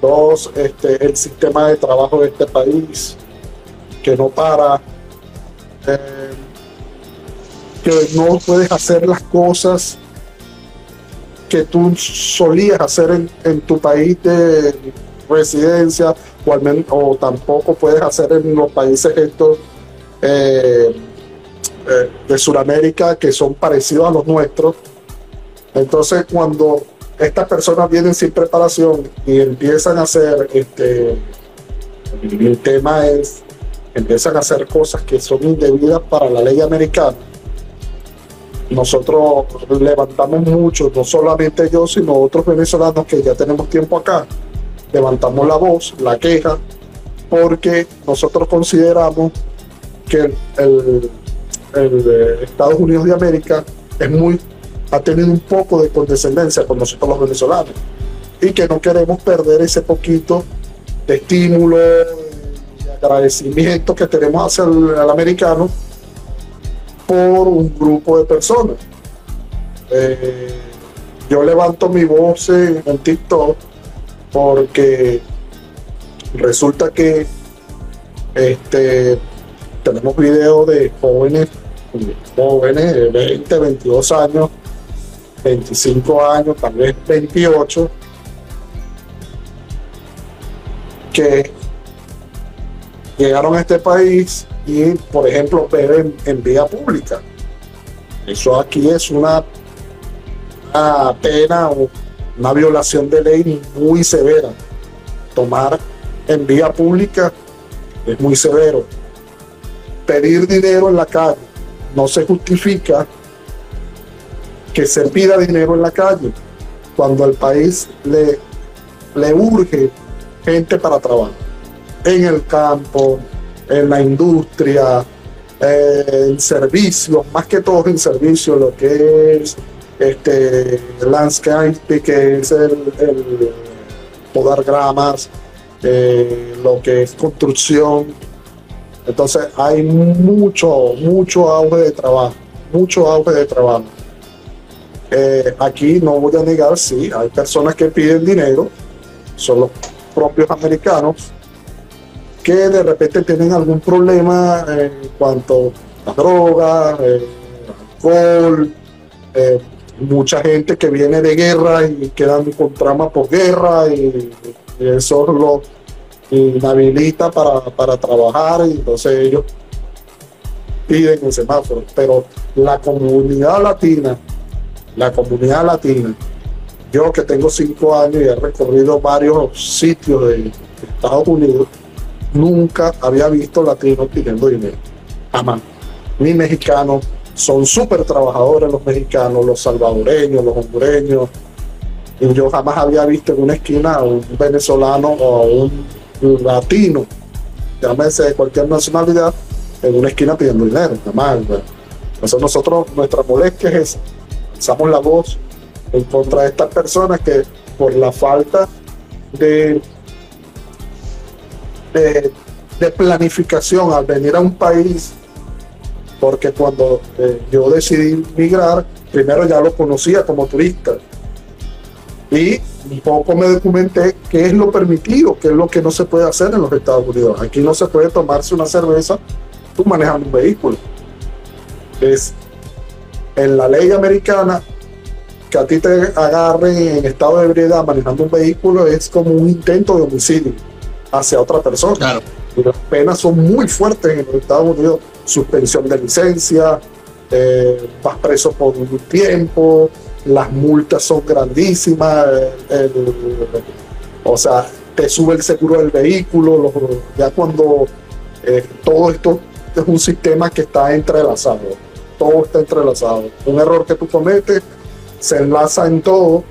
Dos, este, el sistema de trabajo de este país, que no para. Eh, que no puedes hacer las cosas que tú solías hacer en, tu país de residencia o, al menos, o tampoco puedes hacer en los países estos eh, eh, de Sudamérica que son parecidos a los nuestros. Entonces, cuando estas personas vienen sin preparación y empiezan a hacer, este, el tema es, empiezan a hacer cosas que son indebidas para la ley americana. Nosotros levantamos mucho, no solamente yo, sino otros venezolanos que ya tenemos tiempo acá, levantamos la voz, la queja, porque nosotros consideramos que el de Estados Unidos de América es muy, ha tenido un poco de condescendencia con nosotros los venezolanos. Y que no queremos perder ese poquito de estímulo y agradecimiento que tenemos hacia el, americano por un grupo de personas. Eh, yo levanto mi voz en, en TikTok porque resulta que este, tenemos videos de jóvenes jóvenes de 20, 22 años, 25 años, tal vez 28, que llegaron a este país y, por ejemplo, beben en vía pública. Eso aquí es una, una pena o una violación de ley muy severa. Tomar en vía pública es muy severo. Pedir dinero en la calle no se justifica que se pida dinero en la calle cuando al país le, le urge gente para trabajar en el campo, en la industria, en servicios, más que todo en servicios, lo que es este landscape, que es el, el gramas, eh, lo que es construcción, entonces hay mucho, mucho auge de trabajo, mucho auge de trabajo. Eh, aquí no voy a negar, sí, hay personas que piden dinero, son los propios americanos, que de repente tienen algún problema en cuanto a droga, eh, alcohol, eh, mucha gente que viene de guerra y quedan con trama por guerra y, y eso lo inhabilita para, para trabajar y entonces ellos piden el semáforo. Pero la comunidad latina, la comunidad latina, yo que tengo cinco años y he recorrido varios sitios de Estados Unidos, nunca había visto latinos pidiendo dinero. Jamás. Ni mexicanos. Son súper trabajadores los mexicanos, los salvadoreños, los hondureños, Y yo jamás había visto en una esquina a un venezolano o a un latino, llámese de cualquier nacionalidad, en una esquina pidiendo dinero, jamás. Entonces nosotros, nuestra molestia es esa. la voz en contra de estas personas que por la falta de, de, planificación al venir a un país, porque cuando eh, yo decidí migrar, primero ya lo conocía como turista. Y un poco me documenté qué es lo permitido, qué es lo que no se puede hacer en los Estados Unidos. Aquí no se puede tomarse una cerveza tú manejando un vehículo. Es en la ley americana que a ti te agarren en estado de ebriedad manejando un vehículo es como un intento de homicidio hacia otra persona. Claro. Y las penas son muy fuertes en los Estados Unidos. Suspensión de licencia, eh, vas preso por un tiempo, las multas son grandísimas, o sea, te sube el seguro del vehículo, ya cuando eh, todo esto es un sistema que está entrelazado, todo está entrelazado. Un error que tú cometes se enlaza en todo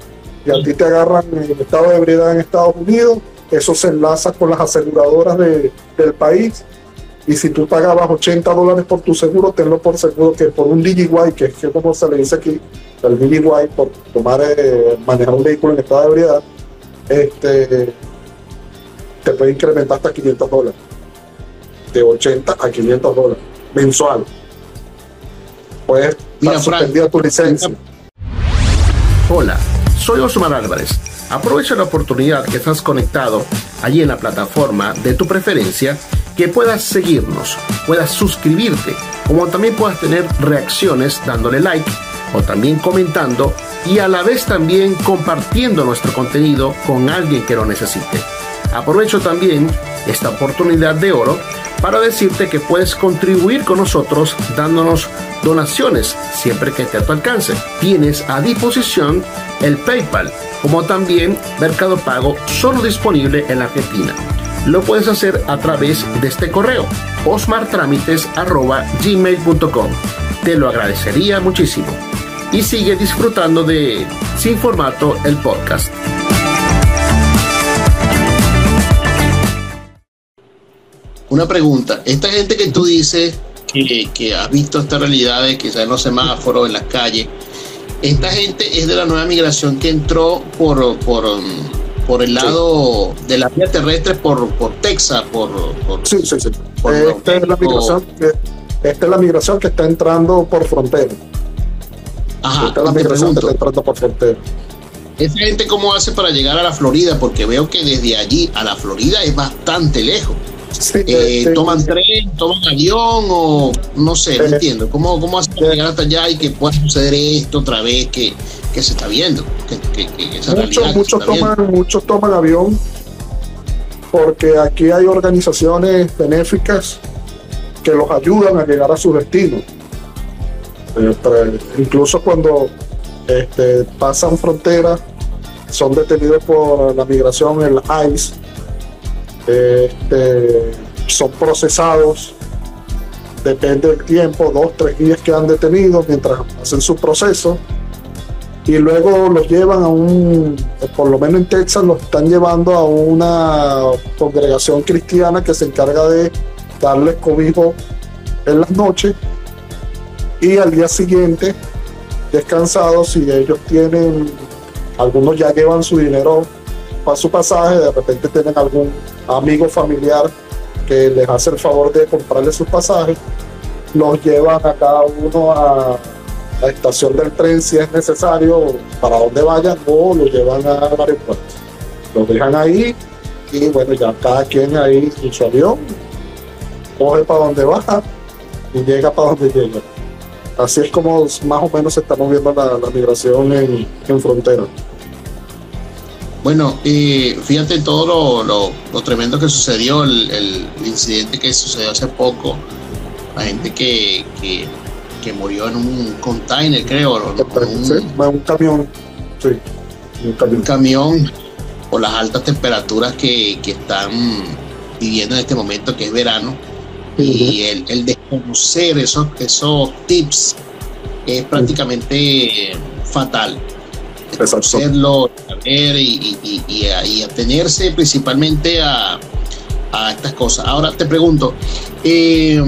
y a ti te agarran en estado de ebriedad en Estados Unidos, eso se enlaza con las aseguradoras del país y si tú pagabas 80 dólares por tu seguro, tenlo por seguro que por un DIY, que es como se le dice aquí, el DIY, por tomar, eh, manejar un vehículo en estado de ebriedad, este, te puede incrementar hasta 500 dólares. De 80 a 500 dólares mensual. Puedes suspender tu licencia. Hola, soy Osmar Álvarez. Aprovecha la oportunidad que estás conectado allí en la plataforma de tu preferencia, que puedas seguirnos, puedas suscribirte, como también puedas tener reacciones dándole like o también comentando y a la vez también compartiendo nuestro contenido con alguien que lo necesite. Aprovecho también esta oportunidad de oro para decirte que puedes contribuir con nosotros dándonos donaciones siempre que esté a tu alcance. Tienes a disposición el PayPal, como también Mercado Pago, solo disponible en la Argentina. Lo puedes hacer a través de este correo, osmartramites.gmail.com. Te lo agradecería muchísimo. Y sigue disfrutando de Sin Formato, el podcast. Una pregunta, esta gente que tú dices que, que has visto esta realidad de que están en los semáforos, en las calles, esta gente es de la nueva migración que entró por, por, por el lado de la vía terrestre por, por Texas, por, sí, sí, sí. esta, es la migración que, esta es la migración que está entrando por frontera. Ajá, esta es la migración que está entrando por frontera. ¿Esa gente cómo hace para llegar a la Florida? Porque veo que desde allí a la Florida es bastante lejos. Eh, ¿Toman tren, toman avión o no sé, no entiendo? ¿Cómo, cómo hacen para llegar hasta allá y que pueda suceder esto otra vez que, que se está viendo? Que, muchos, muchos, toman, muchos toman avión porque aquí hay organizaciones benéficas que los ayudan a llegar a su destino. Eh, incluso cuando este, pasan fronteras, son detenidos por la migración, el ICE, este, son procesados, depende del tiempo, dos, tres días que han detenido mientras hacen su proceso. Y luego los llevan a un, por lo menos en Texas, los están llevando a una congregación cristiana que se encarga de darles cobijo en las noches. Y al día siguiente descansados si ellos tienen algunos ya llevan su dinero para su pasaje de repente tienen algún amigo familiar que les hace el favor de comprarle sus pasajes, los llevan a cada uno a la estación del tren si es necesario para donde vayan o los llevan al aeropuerto. Los dejan ahí y bueno, ya cada quien ahí en su avión coge para donde va y llega para donde llega. Así es como más o menos se está moviendo la, migración en frontera. Bueno, y fíjate todo lo, tremendo que sucedió, el, incidente que sucedió hace poco, la gente que, que, murió en un container, creo, un, camión, sí, un camión. por las altas temperaturas que, están viviendo en este momento, que es verano, y el, el, desconocer esos, esos tips es prácticamente fatal a ver y, y, y, y, atenerse principalmente a, a, estas cosas. Ahora te pregunto, eh,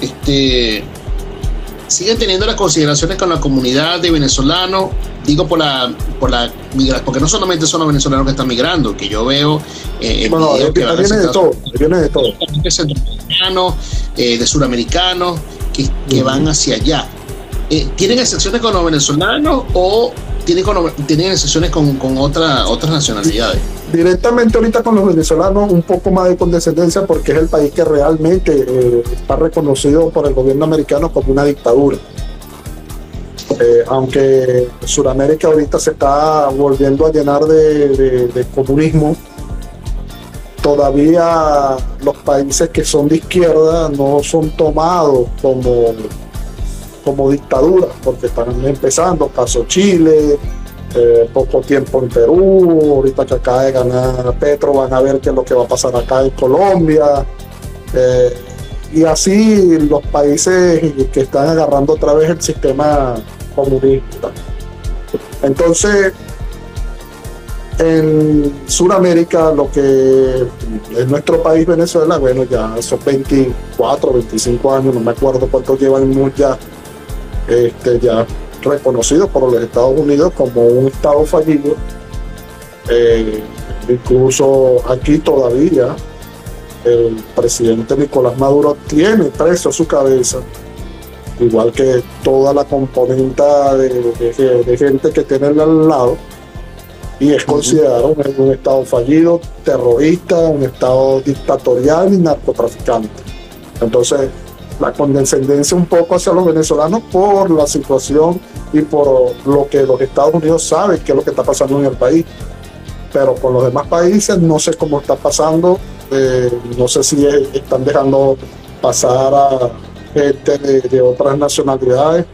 este, siguen teniendo las consideraciones con la comunidad de venezolanos, digo por la, por la porque no solamente son los venezolanos que están migrando, que yo veo eh, bueno, que viene de todo, viene de todo. Centroamericanos, eh, de suramericanos, que, que van hacia allá. Eh, ¿Tienen excepciones con los venezolanos o tienen, tienen excepciones con, con otra, otras nacionalidades? Directamente ahorita con los venezolanos un poco más de condescendencia porque es el país que realmente eh, está reconocido por el gobierno americano como una dictadura. Eh, aunque Sudamérica ahorita se está volviendo a llenar de comunismo, todavía los países que son de izquierda no son tomados como como dictadura, porque están empezando, caso Chile, eh, poco tiempo en Perú, ahorita que acaba de ganar Petro, van a ver qué es lo que va a pasar acá en Colombia. Eh, y así los países que están agarrando otra vez el sistema comunista. Entonces, en Sudamérica, lo que es nuestro país, Venezuela, bueno, ya son 24, 25 años, no me acuerdo cuántos llevan ya este, ya reconocido por los Estados Unidos como un Estado fallido. Eh, incluso aquí todavía el presidente Nicolás Maduro tiene preso a su cabeza, igual que toda la componenta de, gente que tiene al lado, y es considerado un, un Estado fallido, terrorista, un Estado dictatorial y narcotraficante. Entonces, la condescendencia un poco hacia los venezolanos por la situación y por lo que los Estados Unidos saben que es lo que está pasando en el país. Pero con los demás países no sé cómo está pasando, eh, no sé si están dejando pasar a gente de, otras nacionalidades,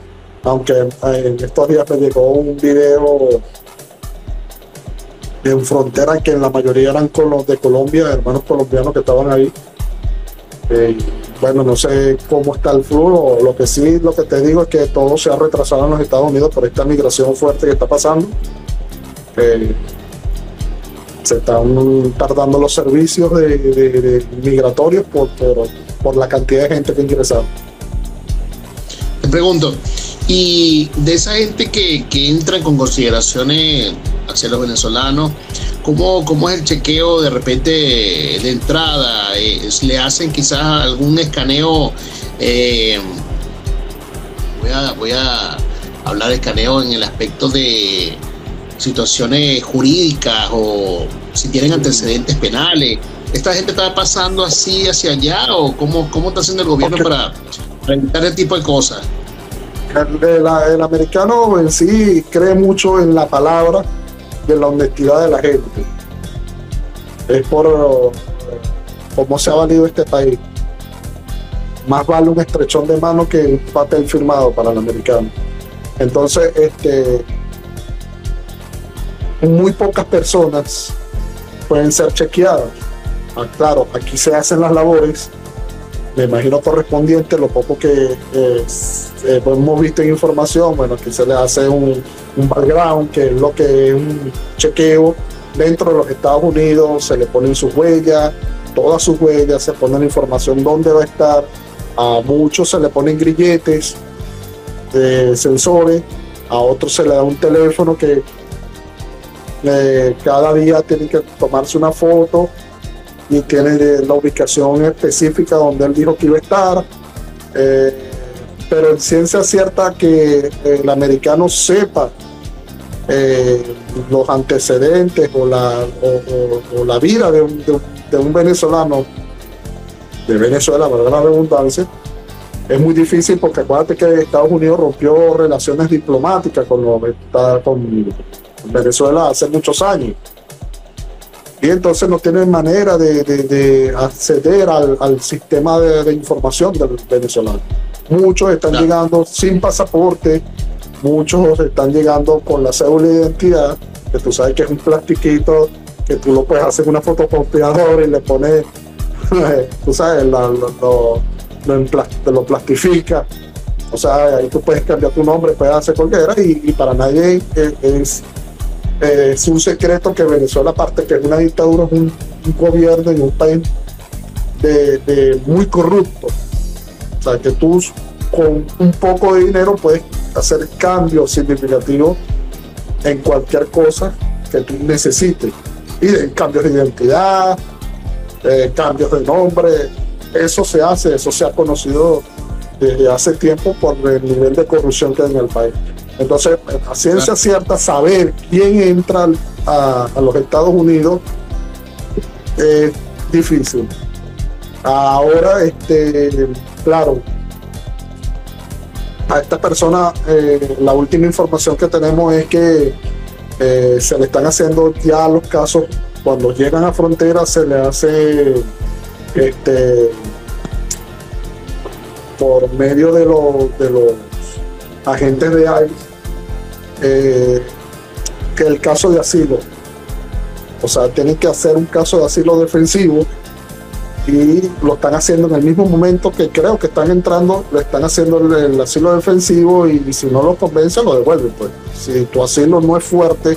aunque en estos días me llegó un video en frontera que en la mayoría eran con los de Colombia, hermanos colombianos que estaban ahí. Eh, bueno, no sé cómo está el flujo. Lo que sí, lo que te digo es que todo se ha retrasado en los Estados Unidos por esta migración fuerte que está pasando. Eh, se están tardando los servicios de, migratorios por, por, la cantidad de gente que ha ingresado. Te pregunto, y de esa gente que, que entra con consideraciones hacia los venezolanos, ¿Cómo, ¿Cómo, es el chequeo de repente de entrada? Eh, ¿Le hacen quizás algún escaneo? Eh, voy, a, voy a hablar de escaneo en el aspecto de situaciones jurídicas o si tienen antecedentes penales. ¿Esta gente está pasando así hacia allá o cómo, cómo está haciendo el gobierno para, evitar ese tipo de cosas? El, americano en sí cree mucho en la palabra de la honestidad de la gente. Es por cómo se ha valido este país. Más vale un estrechón de mano que un papel firmado para el americano. Entonces, este, muy pocas personas pueden ser chequeadas. Ah, claro, aquí se hacen las labores, me imagino correspondiente, lo poco que eh, eh, hemos visto en información, bueno, aquí se le hace un, un background, que es lo que es un chequeo dentro de los Estados Unidos, se le ponen sus huellas, todas sus huellas, se pone la información dónde va a estar, a muchos se le ponen grilletes de sensores, a otros se le da un teléfono que eh, cada día tiene que tomarse una foto y tiene la ubicación específica donde él dijo que iba a estar. Eh, pero en ciencia cierta que el americano sepa eh, los antecedentes o la, o, la vida de un, de, un, venezolano de Venezuela, para la redundancia, es muy difícil porque acuérdate que Estados Unidos rompió relaciones diplomáticas con, con Venezuela hace muchos años. Y entonces no tienen manera de, acceder al, sistema de, de información del venezolano. Muchos están llegando sin pasaporte, muchos están llegando con la cédula de identidad, que tú sabes que es un plastiquito que tú lo puedes hacer en una fotocopiadora y le pones, tú sabes, lo, lo, lo, plastifica O sea, ahí tú puedes cambiar tu nombre, puedes hacer cualquiera y, para nadie es, es, un secreto que Venezuela, aparte que es una dictadura, es un, gobierno y un país de, muy corrupto. O sea, que tú con un poco de dinero puedes hacer cambios significativos en cualquier cosa que tú necesites. Y cambios de identidad, eh, cambios de nombre, eso se hace, eso se ha conocido desde hace tiempo por el nivel de corrupción que hay en el país. Entonces, a ciencia cierta, saber quién entra a, los Estados Unidos es difícil. Ahora, este, claro, a esta persona, eh, la última información que tenemos es que eh, se le están haciendo ya los casos, cuando llegan a frontera se le hace este por medio de, los, de los agentes de ICE eh, que el caso de asilo. O sea, tienen que hacer un caso de asilo defensivo y lo están haciendo en el mismo momento que creo que están entrando, le están haciendo el, asilo defensivo y, si no lo convence lo devuelven. Pues. Si tu asilo no es fuerte,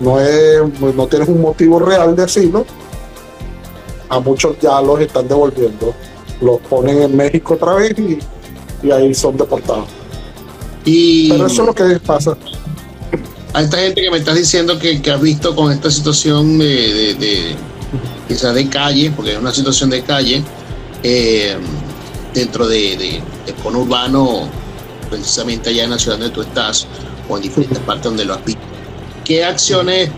no, es, no tienes un motivo real de asilo, a muchos ya los están devolviendo. Los ponen en México otra vez y, ahí son deportados. Y Pero eso es lo que pasa. A esta gente que me estás diciendo que, que has visto con esta situación de quizás de calle, porque es una situación de calle, eh, dentro de, de, del conurbano, precisamente allá en la ciudad donde tú estás, o en diferentes partes donde lo has visto. ¿Qué acciones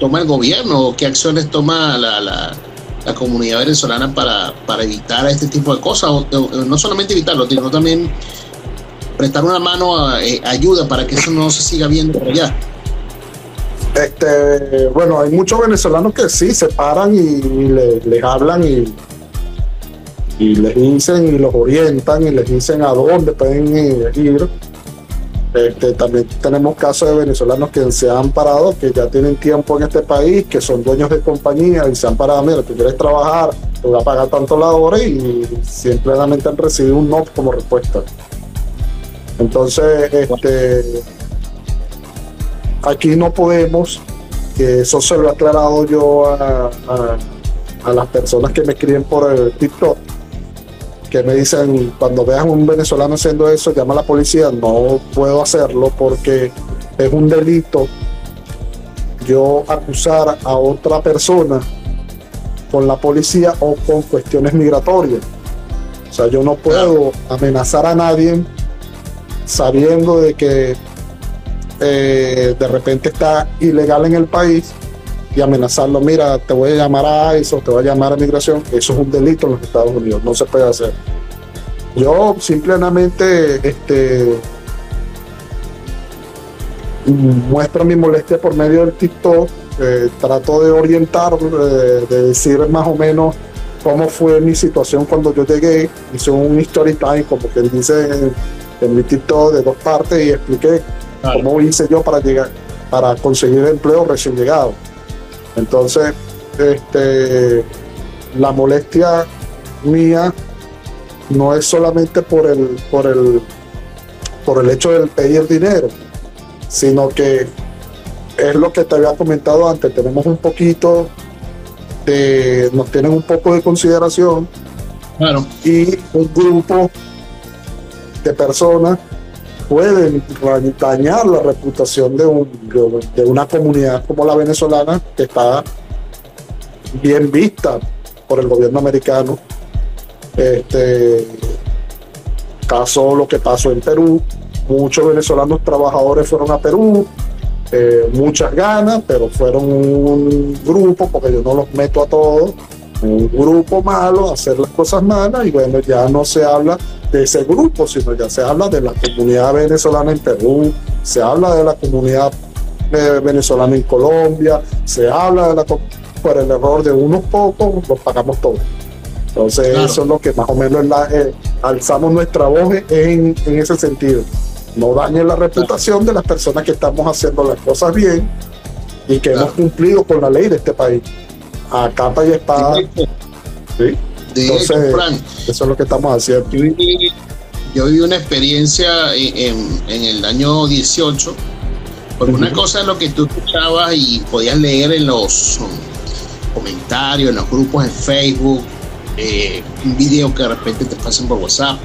toma el gobierno o qué acciones toma la, la, comunidad venezolana para, para, evitar este tipo de cosas? no solamente evitarlo, sino también prestar una mano eh, ayuda para que eso no se siga viendo por allá. Este, bueno, hay muchos venezolanos que sí se paran y, les hablan y, y les dicen y los orientan y les dicen a dónde pueden ir. Este, también tenemos casos de venezolanos que se han parado, que ya tienen tiempo en este país, que son dueños de compañía y se han parado, mira, tú quieres trabajar, te voy a pagar tanto la hora y simplemente han recibido un no como respuesta. Entonces, este, aquí no podemos, eso se lo he aclarado yo a, las personas que me escriben por el TikTok, que me dicen, cuando vean un venezolano haciendo eso, llama a la policía, no puedo hacerlo porque es un delito yo acusar a otra persona con la policía o con cuestiones migratorias. O sea, yo no puedo amenazar a nadie sabiendo de que eh, de repente está ilegal en el país y amenazarlo, mira, te voy a llamar a eso, te voy a llamar a migración, eso es un delito en los Estados Unidos, no se puede hacer. Yo simplemente este, muestro mi molestia por medio del TikTok, eh, trato de orientar, eh, de decir más o menos cómo fue mi situación cuando yo llegué, hice un story time, como que dice mi TikTok de dos partes y expliqué ¿Cómo hice yo para llegar, para conseguir empleo recién llegado? Entonces, este, la molestia mía no es solamente por el, por el, por el hecho de pedir dinero, sino que es lo que te había comentado antes, tenemos un poquito de, nos tienen un poco de consideración y un grupo de personas pueden dañar la reputación de, de una comunidad como la venezolana que está bien vista por el gobierno americano. Este caso lo que pasó en Perú, muchos venezolanos trabajadores fueron a Perú, eh, muchas ganas, pero fueron un grupo, porque yo no los meto a todos, un grupo malo, hacer las cosas malas y bueno, ya no se habla de ese grupo, sino ya se habla de la comunidad venezolana en Perú, se habla de la comunidad eh, venezolana en Colombia, se habla de la por el error de unos pocos, lo pagamos todos. Entonces eso es lo que más o menos eh, alzamos nuestra voz en, en, ese sentido. No dañen la reputación de las personas que estamos haciendo las cosas bien y que hemos cumplido con la ley de este país a capa y espada. ¿sí? Entonces, eso es lo que estamos haciendo. yo viví una experiencia en, el año 18, porque una cosa es lo que tú escuchabas y podías leer en los comentarios, en los grupos en Facebook, eh, un video que de repente te pasan por WhatsApp.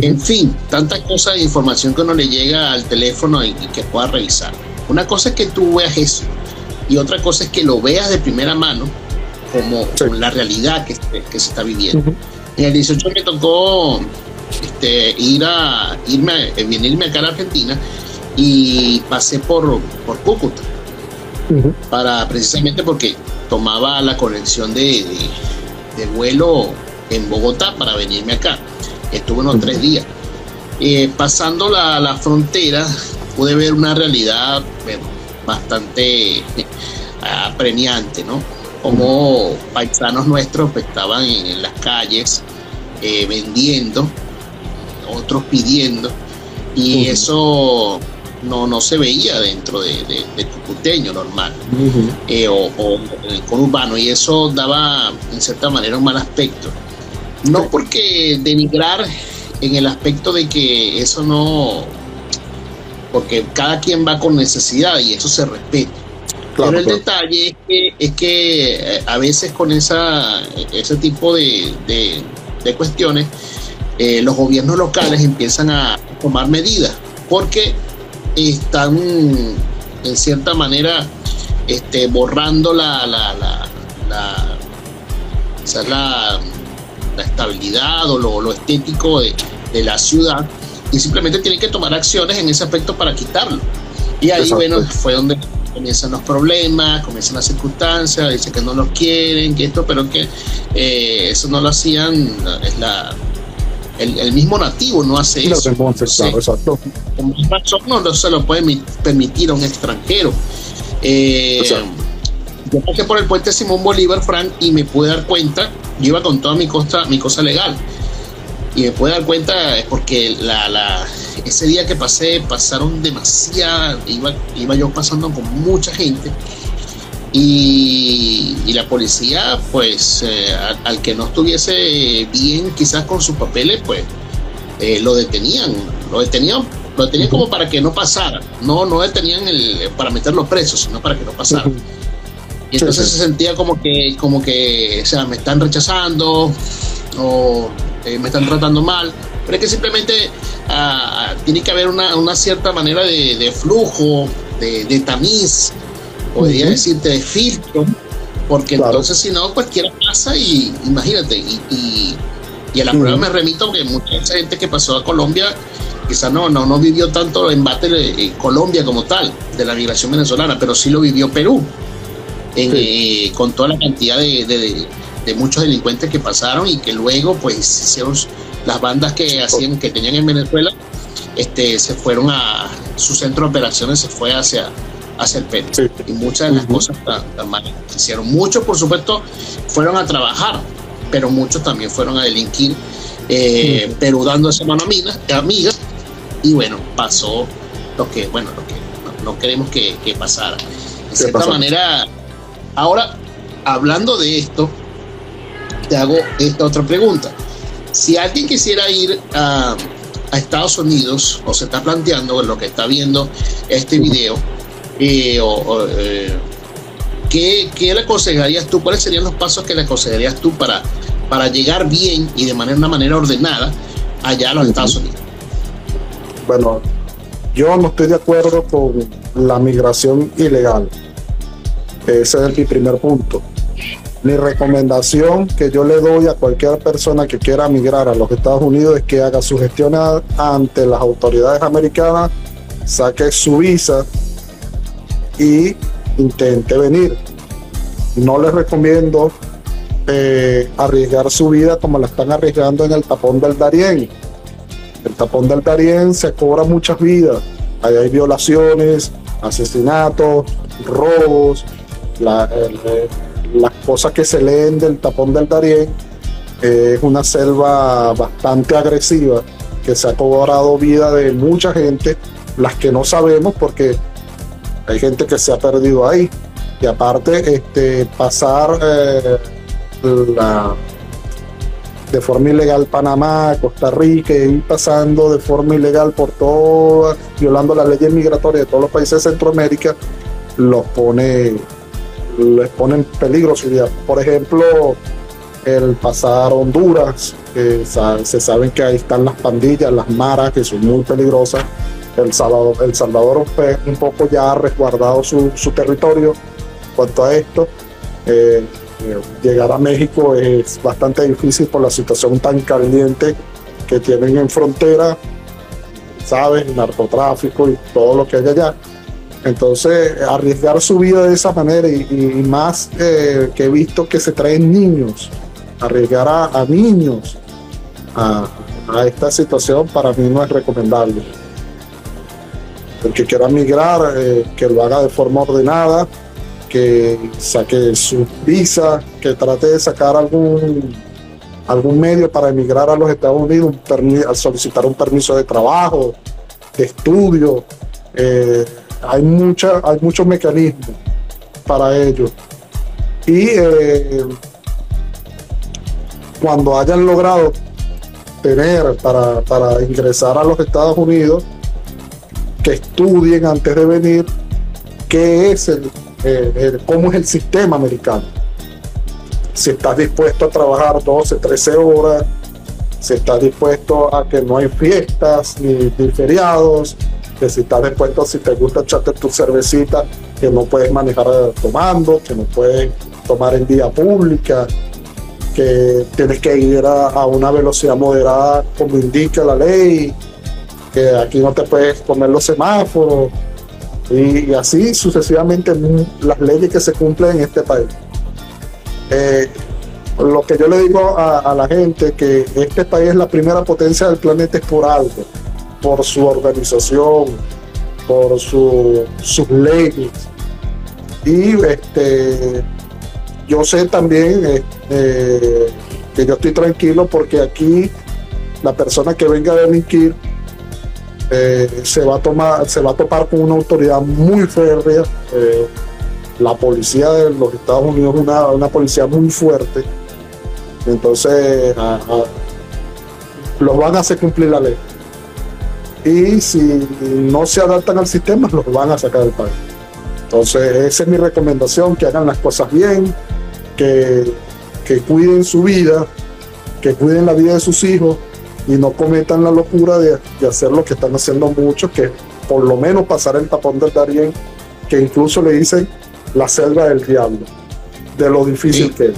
En fin, tantas cosas de información que uno le llega al teléfono y, que pueda revisar. Una cosa es que tú veas eso y otra cosa es que lo veas de primera mano como, la realidad que, que, se está viviendo. En el 18 me tocó este, ir a irme, eh, venirme acá a Argentina y pasé por, por Cúcuta. Para precisamente porque tomaba la conexión de, de, vuelo en Bogotá para venirme acá. Estuve unos tres días. Eh, pasando la, la, frontera pude ver una realidad bastante apremiante, ¿no? Como paisanos nuestros pues, estaban en, las calles eh, vendiendo otros pidiendo, y eso no, no se veía dentro de, de, cucuteño normal eh, o, en el conurbano, y eso daba en cierta manera un mal aspecto. No porque denigrar en el aspecto de que eso no, porque cada quien va con necesidad y eso se respeta. Pero el detalle es que, es que eh, a veces con esa, ese tipo de, de cuestiones eh, los gobiernos locales empiezan a tomar medidas porque están en cierta manera este, borrando la, la, la, la, la estabilidad o lo, estético de, la ciudad y simplemente tienen que tomar acciones en ese aspecto para quitarlo. Y ahí, bueno, fue donde comienzan los problemas, comienzan las circunstancias, dicen que no los quieren, que esto, pero que eh, eso no lo hacían, es la, el, mismo nativo no hace eso. exacto. no, se lo puede permitir a un extranjero. Eh, yo pasé por el puente Simón Bolívar, Frank, y me pude dar cuenta, yo iba con toda mi cosa, mi cosa legal, y me pude dar cuenta es porque la, la, ese día que pasé pasaron demasiado, iba, iba yo pasando con mucha gente y, la policía, pues, eh, al, que no estuviese bien quizás con sus papeles, pues, eh, lo detenían, lo detenían, lo detenían como para que no pasara, no, no detenían el, para meterlo preso, sino para que no pasara. Y entonces se sentía como que, como que, o sea, me están rechazando o eh, me están tratando mal, pero es que simplemente ah, tiene que haber una, una cierta manera de, flujo, de, de tamiz, podría decirte de filtro, porque entonces si no cualquiera pasa y imagínate, y, y, a la prueba me remito que mucha gente que pasó a Colombia quizás no, no, no vivió tanto el embate de Colombia como tal, de la migración venezolana, pero sí lo vivió Perú, eh, con toda la cantidad de, de, muchos delincuentes que pasaron y que luego pues hicieron las bandas que hacían, que tenían en Venezuela, este, se fueron a su centro de operaciones, se fue hacia, hacia el Perú. Y muchas de las cosas tan, mal se hicieron. Muchos, por supuesto, fueron a trabajar, pero muchos también fueron a delinquir. Eh, Perú dando esa mano amiga, y bueno, pasó lo que, bueno, lo que no, queremos que, pasara. De cierta manera, ahora, hablando de esto, te hago esta otra pregunta. Si alguien quisiera ir a, a Estados Unidos o se está planteando en lo que está viendo este video, eh, o, eh, ¿qué, le aconsejarías tú? ¿Cuáles serían los pasos que le aconsejarías tú para, para llegar bien y de manera, una manera ordenada allá a los Estados Unidos? Bueno, yo no estoy de acuerdo con la migración ilegal. Ese es mi primer punto. Mi recomendación que yo le doy a cualquier persona que quiera migrar a los Estados Unidos es que haga su gestión ante las autoridades americanas, saque su visa y intente venir. No les recomiendo eh, arriesgar su vida como la están arriesgando en el tapón del Darién. El tapón del Darién se cobra muchas vidas. Hay violaciones, asesinatos, robos, eh, las cosas que se leen del tapón del Darién. Es una selva bastante agresiva que se ha cobrado vida de mucha gente, las que no sabemos porque hay gente que se ha perdido ahí. Y aparte, este, pasar eh, de forma ilegal Panamá, Costa Rica, y pasando de forma ilegal por todas, violando las leyes migratorias de todos los países de Centroamérica, los pone, les pone en peligro su vida. Por ejemplo, el pasar Honduras, que se saben que ahí están las pandillas, las maras, que son muy peligrosas. El Salvador, el Salvador un poco ya ha resguardado su, su territorio cuanto a esto. Eh, eh, llegar a México es bastante difícil por la situación tan caliente que tienen en frontera, ¿sabes? narcotráfico y todo lo que hay allá. Entonces, arriesgar su vida de esa manera y, más eh, que he visto que se traen niños, arriesgar a, niños a, esta situación para mí no es recomendable. El que quiera migrar, eh, que lo haga de forma ordenada, que saque su visa, que trate de sacar algún, algún medio para emigrar a los Estados Unidos, un solicitar un permiso de trabajo, de estudio. Eh, hay, mucha, hay muchos mecanismos para ello. Y eh, cuando hayan logrado tener para, para ingresar a los Estados Unidos, que estudien antes de venir qué es el, eh, cómo es el sistema americano. Si estás dispuesto a trabajar 12, 13 horas, si estás dispuesto a que no hay fiestas ni, feriados, que si estás dispuesto, si te gusta echarte tu cervecita, que no puedes manejar tomando, que no puedes tomar en vía pública, que tienes que ir a, una velocidad moderada como indica la ley, que aquí no te puedes comer los semáforos, y, así sucesivamente las leyes que se cumplen en este país. Eh, lo que yo le digo a, la gente que este país es la primera potencia del planeta es por algo, por su organización, por sus leyes. Y este, yo sé también este, que yo estoy tranquilo porque aquí la persona que venga a delinquir eh, se, va a tomar, se va a topar con una autoridad muy férrea. Eh, la policía de los Estados Unidos es una, policía muy fuerte. Entonces, los van a hacer cumplir la ley. Y si no se adaptan al sistema, los van a sacar del país. Entonces, esa es mi recomendación, que hagan las cosas bien, que, que cuiden su vida, que cuiden la vida de sus hijos y no cometan la locura de, hacer lo que están haciendo muchos, que por lo menos pasar el tapón del Darién, que incluso le dicen la selva del diablo, de lo difícil que es.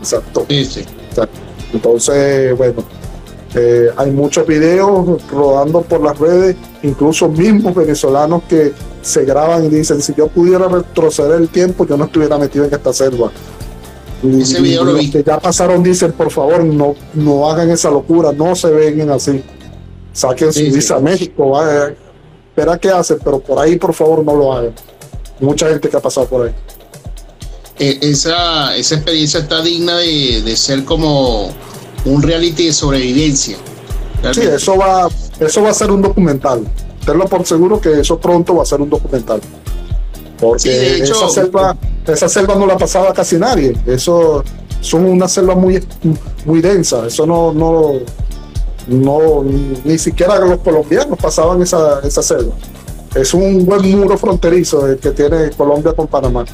Exacto. Entonces, bueno, eh, hay muchos videos rodando por las redes, incluso mismos venezolanos que se graban y dicen, si yo pudiera retroceder el tiempo, yo no estuviera metido en esta selva ese video lo vi. que ya pasaron dicen, por favor, no, no hagan esa locura, no se vengan así. Saquen su visa a México, espera qué hacen, pero por ahí, por favor, no lo hagan. Mucha gente que ha pasado por ahí. Eh, esa, esa experiencia está digna de, ser como un reality de sobrevivencia. Sí, eso va, eso va a ser un documental. Tenlo por seguro que eso pronto va a ser un documental. Porque esa, selva, esa selva no la pasaba casi nadie. Eso son una selva muy, muy densa. Eso no, no, no, ni siquiera los colombianos pasaban esa, esa selva. Es un buen muro fronterizo el que tiene Colombia con Panamá.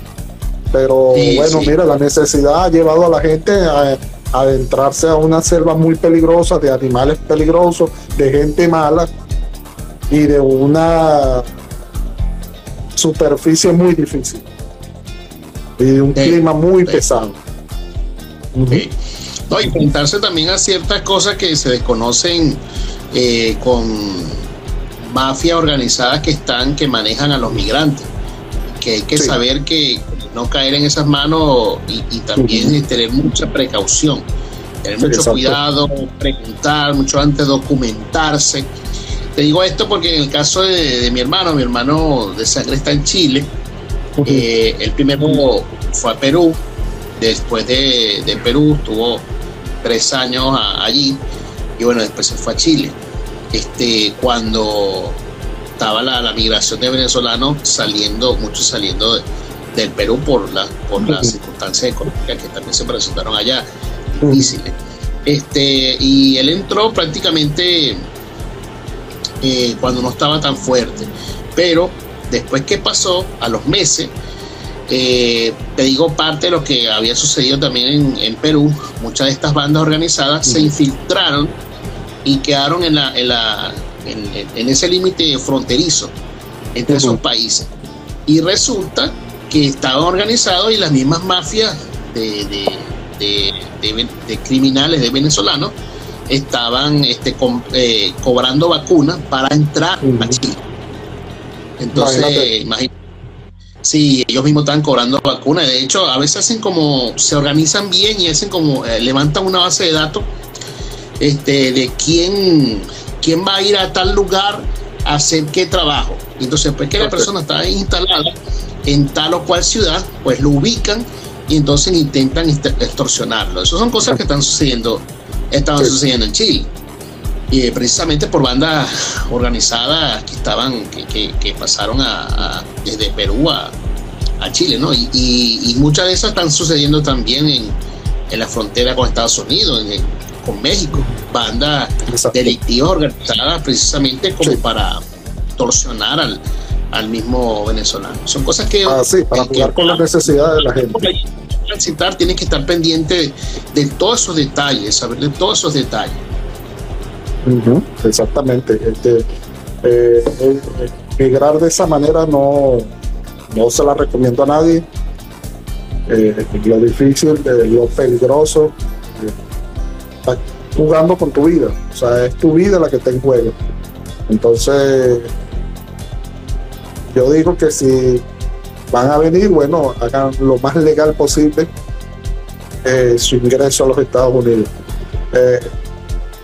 Pero bueno, mira, la necesidad ha llevado a la gente a adentrarse a una selva muy peligrosa, de animales peligrosos, de gente mala y de una superficie muy difícil y un clima muy pesado. No, y preguntarse también a ciertas cosas que se desconocen eh, con mafias organizadas que están, que manejan a los migrantes. Que hay que saber que no caer en esas manos y, también tener mucha precaución, tener mucho cuidado, preguntar mucho antes, documentarse te digo esto porque en el caso de, mi hermano, mi hermano de sangre está en Chile. Eh, el primero fue a Perú. Después de, Perú estuvo tres años allí. Y bueno, después se fue a Chile. Este, cuando estaba la, migración de venezolanos saliendo, muchos saliendo del Perú por, la, por las circunstancias económicas que también se presentaron allá, difíciles. Este, y él entró prácticamente eh, cuando no estaba tan fuerte. Pero después que pasó, a los meses, eh, te digo parte de lo que había sucedido también en, Perú, muchas de estas bandas organizadas se infiltraron y quedaron en, la, en, la, en, ese límite fronterizo entre esos países. Y resulta que estaban organizados y las mismas mafias de, de, criminales de venezolanos estaban este, eh, cobrando vacunas para entrar a Chile. Entonces, imagínate. Sí, ellos mismos están cobrando vacunas. De hecho, a veces hacen como, se organizan bien y hacen como, eh, levantan una base de datos este, de quién, quién va a ir a tal lugar a hacer qué trabajo. Entonces, pues que la persona está instalada en tal o cual ciudad, pues lo ubican y entonces intentan extorsionarlo. Esas son cosas que están sucediendo, estaban sucediendo en Chile. Y precisamente por bandas organizadas que estaban, que, pasaron a, desde Perú a, Chile, ¿no? Y, muchas de esas están sucediendo también en, en la frontera con Estados Unidos, con México. Bandas delictivas organizadas precisamente como para torsionar al, al mismo venezolano. Son cosas que... Ah, sí, para jugar con las necesidades de la gente. Transitar tiene que estar pendiente de, todos esos detalles, saber de todos esos detalles. exactamente. Este, eh, eh, migrar de esa manera no, no se la recomiendo a nadie. Eh, lo difícil, lo peligroso, estás jugando con tu vida. O sea, es tu vida la que está en juego. Entonces, yo digo que si van a venir, bueno, hagan lo más legal posible eh, su ingreso a los Estados Unidos. Eh,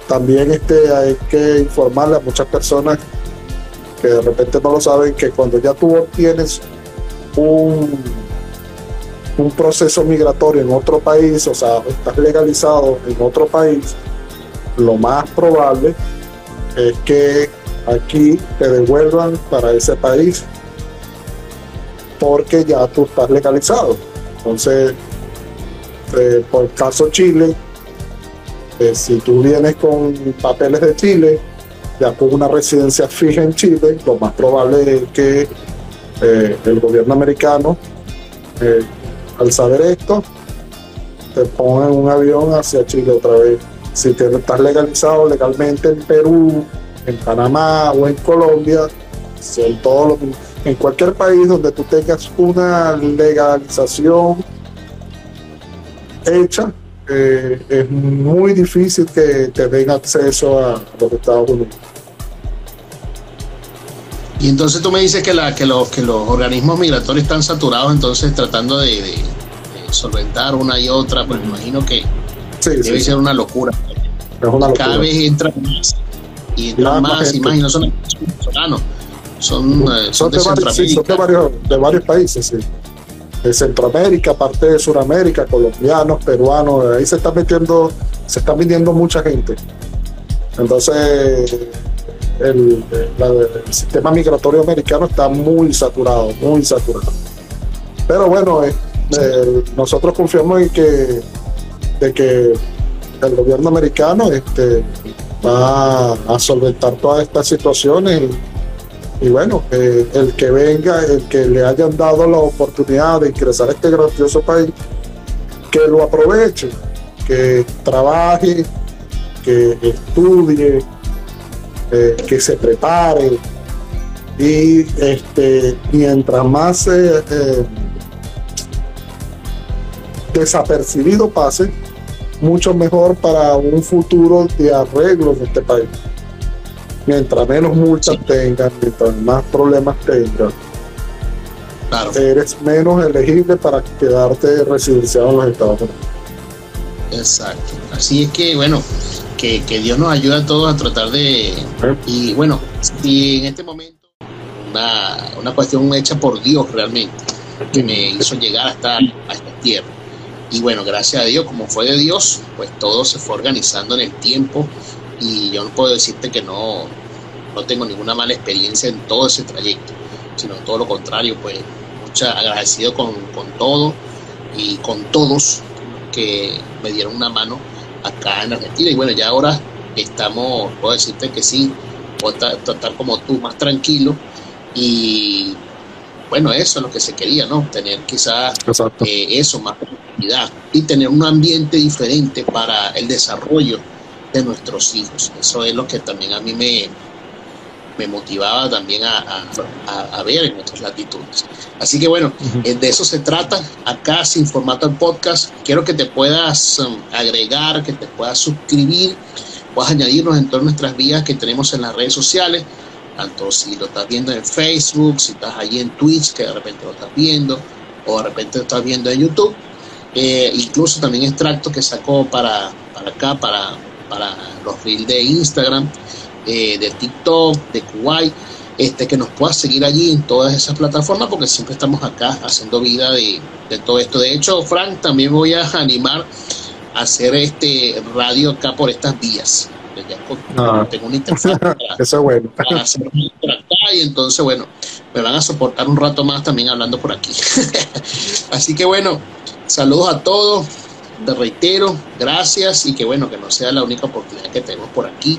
también este, hay que informarle a muchas personas que de repente no lo saben, que cuando ya tú obtienes un, un proceso migratorio en otro país, o sea, estás legalizado en otro país, lo más probable es que aquí te devuelvan para ese país porque ya tú estás legalizado. Entonces, eh, por el caso Chile, eh, si tú vienes con papeles de Chile, ya con una residencia fija en Chile, lo más probable es que eh, el gobierno americano, al saber esto, te ponga en un avión hacia Chile otra vez. Si te, estás legalizado legalmente en Perú, en Panamá o en Colombia, son todos los en cualquier país donde tú tengas una legalización hecha, eh, es muy difícil que te den acceso a los Estados Unidos. Y entonces tú me dices que, la, que, los, que los organismos migratorios están saturados, entonces tratando de, solventar una y otra, pues me imagino que debe ser una locura. Cada vez entra más y entran más, y más, y no son venezolanos son, eh, son, de, varios, de, varios, países, De Centroamérica, parte de Sudamérica, colombianos, peruanos, ahí se está metiendo, se está viniendo mucha gente. Entonces, el, sistema migratorio americano está muy saturado, muy saturado. Pero bueno, eh, eh, nosotros confiamos en que, de que el gobierno americano este, va a solventar todas estas situaciones y bueno, el que venga, el que le hayan dado la oportunidad de ingresar a este grandioso país, que lo aproveche, que trabaje, que estudie, eh, que se prepare. Y este, mientras más eh, eh, desapercibido pase, mucho mejor para un futuro de arreglo en este país mientras menos multas tengas, mientras más problemas tengas, eres menos elegible para quedarte residenciado en los Estados Unidos. Exacto. Así es que, bueno, que, Dios nos ayude a todos a tratar de... Y bueno, si en este momento una, una cuestión hecha por Dios realmente, que me hizo llegar hasta a esta tierra. Y bueno, gracias a Dios, como fue de Dios, pues todo se fue organizando en el tiempo y yo no puedo decirte que no, no tengo ninguna mala experiencia en todo ese trayecto, sino todo lo contrario, pues mucha agradecido con, con todo y con todos que me dieron una mano acá en Argentina. Y bueno, ya ahora estamos, puedo decirte que sí, puedo estar como tú, más tranquilo. Y bueno, eso es lo que se quería, ¿no? Tener quizás eh, eso, más tranquilidad y tener un ambiente diferente para el desarrollo de nuestros hijos. Eso es lo que también a mí me, me motivaba también a, a, ver en otras latitudes. Así que bueno, eh, de eso se trata. Acá sin formato de podcast, quiero que te puedas um, agregar, que te puedas suscribir, puedas añadirnos en todas nuestras vías que tenemos en las redes sociales, tanto si lo estás viendo en Facebook, si estás ahí en Twitch, que de repente lo estás viendo, o de repente lo estás viendo en YouTube. Eh, incluso también extractos que sacó para, para acá, para, para los reels de Instagram eh, de TikTok, de Kuwait, este, que nos puedas seguir allí en todas esas plataformas, porque siempre estamos acá haciendo vida de, todo esto. De hecho, Frank, también voy a animar a hacer este radio acá por estas vías. Ah. tengo una interfaz para, Eso bueno. hacer por acá y entonces, bueno, me van a soportar un rato más también hablando por aquí. Así que bueno, saludos a todos, te reitero, gracias y que bueno, que no sea la única oportunidad que tenemos por aquí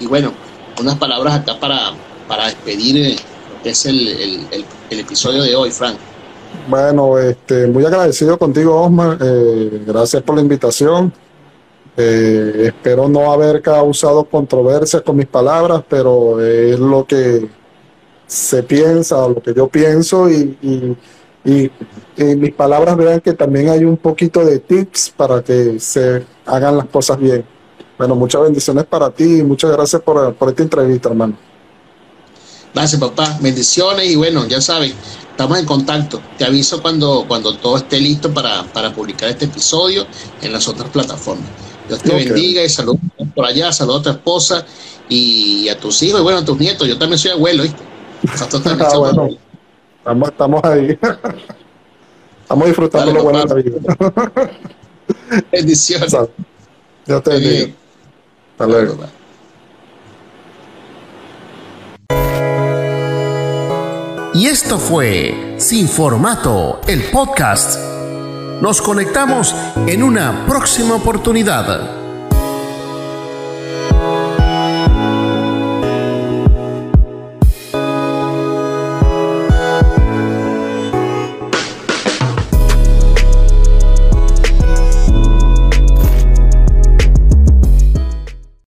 y bueno, unas palabras acá para, para despedir eh, lo que es el, episodio de hoy, Frank. Bueno, este, muy agradecido contigo, Osmar. Eh, gracias por la invitación. Eh, espero no haber causado controversia con mis palabras, pero es lo que se piensa, lo que yo pienso y, y, y en mis palabras vean que también hay un poquito de tips para que se hagan las cosas bien. Bueno, muchas bendiciones para ti y muchas gracias por, esta entrevista, hermano. Gracias, papá. Bendiciones y bueno, ya sabes, estamos en contacto. Te aviso cuando, cuando todo esté listo para, publicar este episodio en las otras plataformas. Dios te bendiga y saludos por allá, saludos a tu esposa y a tus hijos y bueno, a tus nietos. Yo también soy abuelo, ¿viste? ah, bueno. Estamos, estamos ahí. estamos disfrutando lo bueno de la vida. Bendiciones. Dios te bendiga. Hasta luego. Y esto fue Sin Formato, el podcast. Nos conectamos en una próxima oportunidad.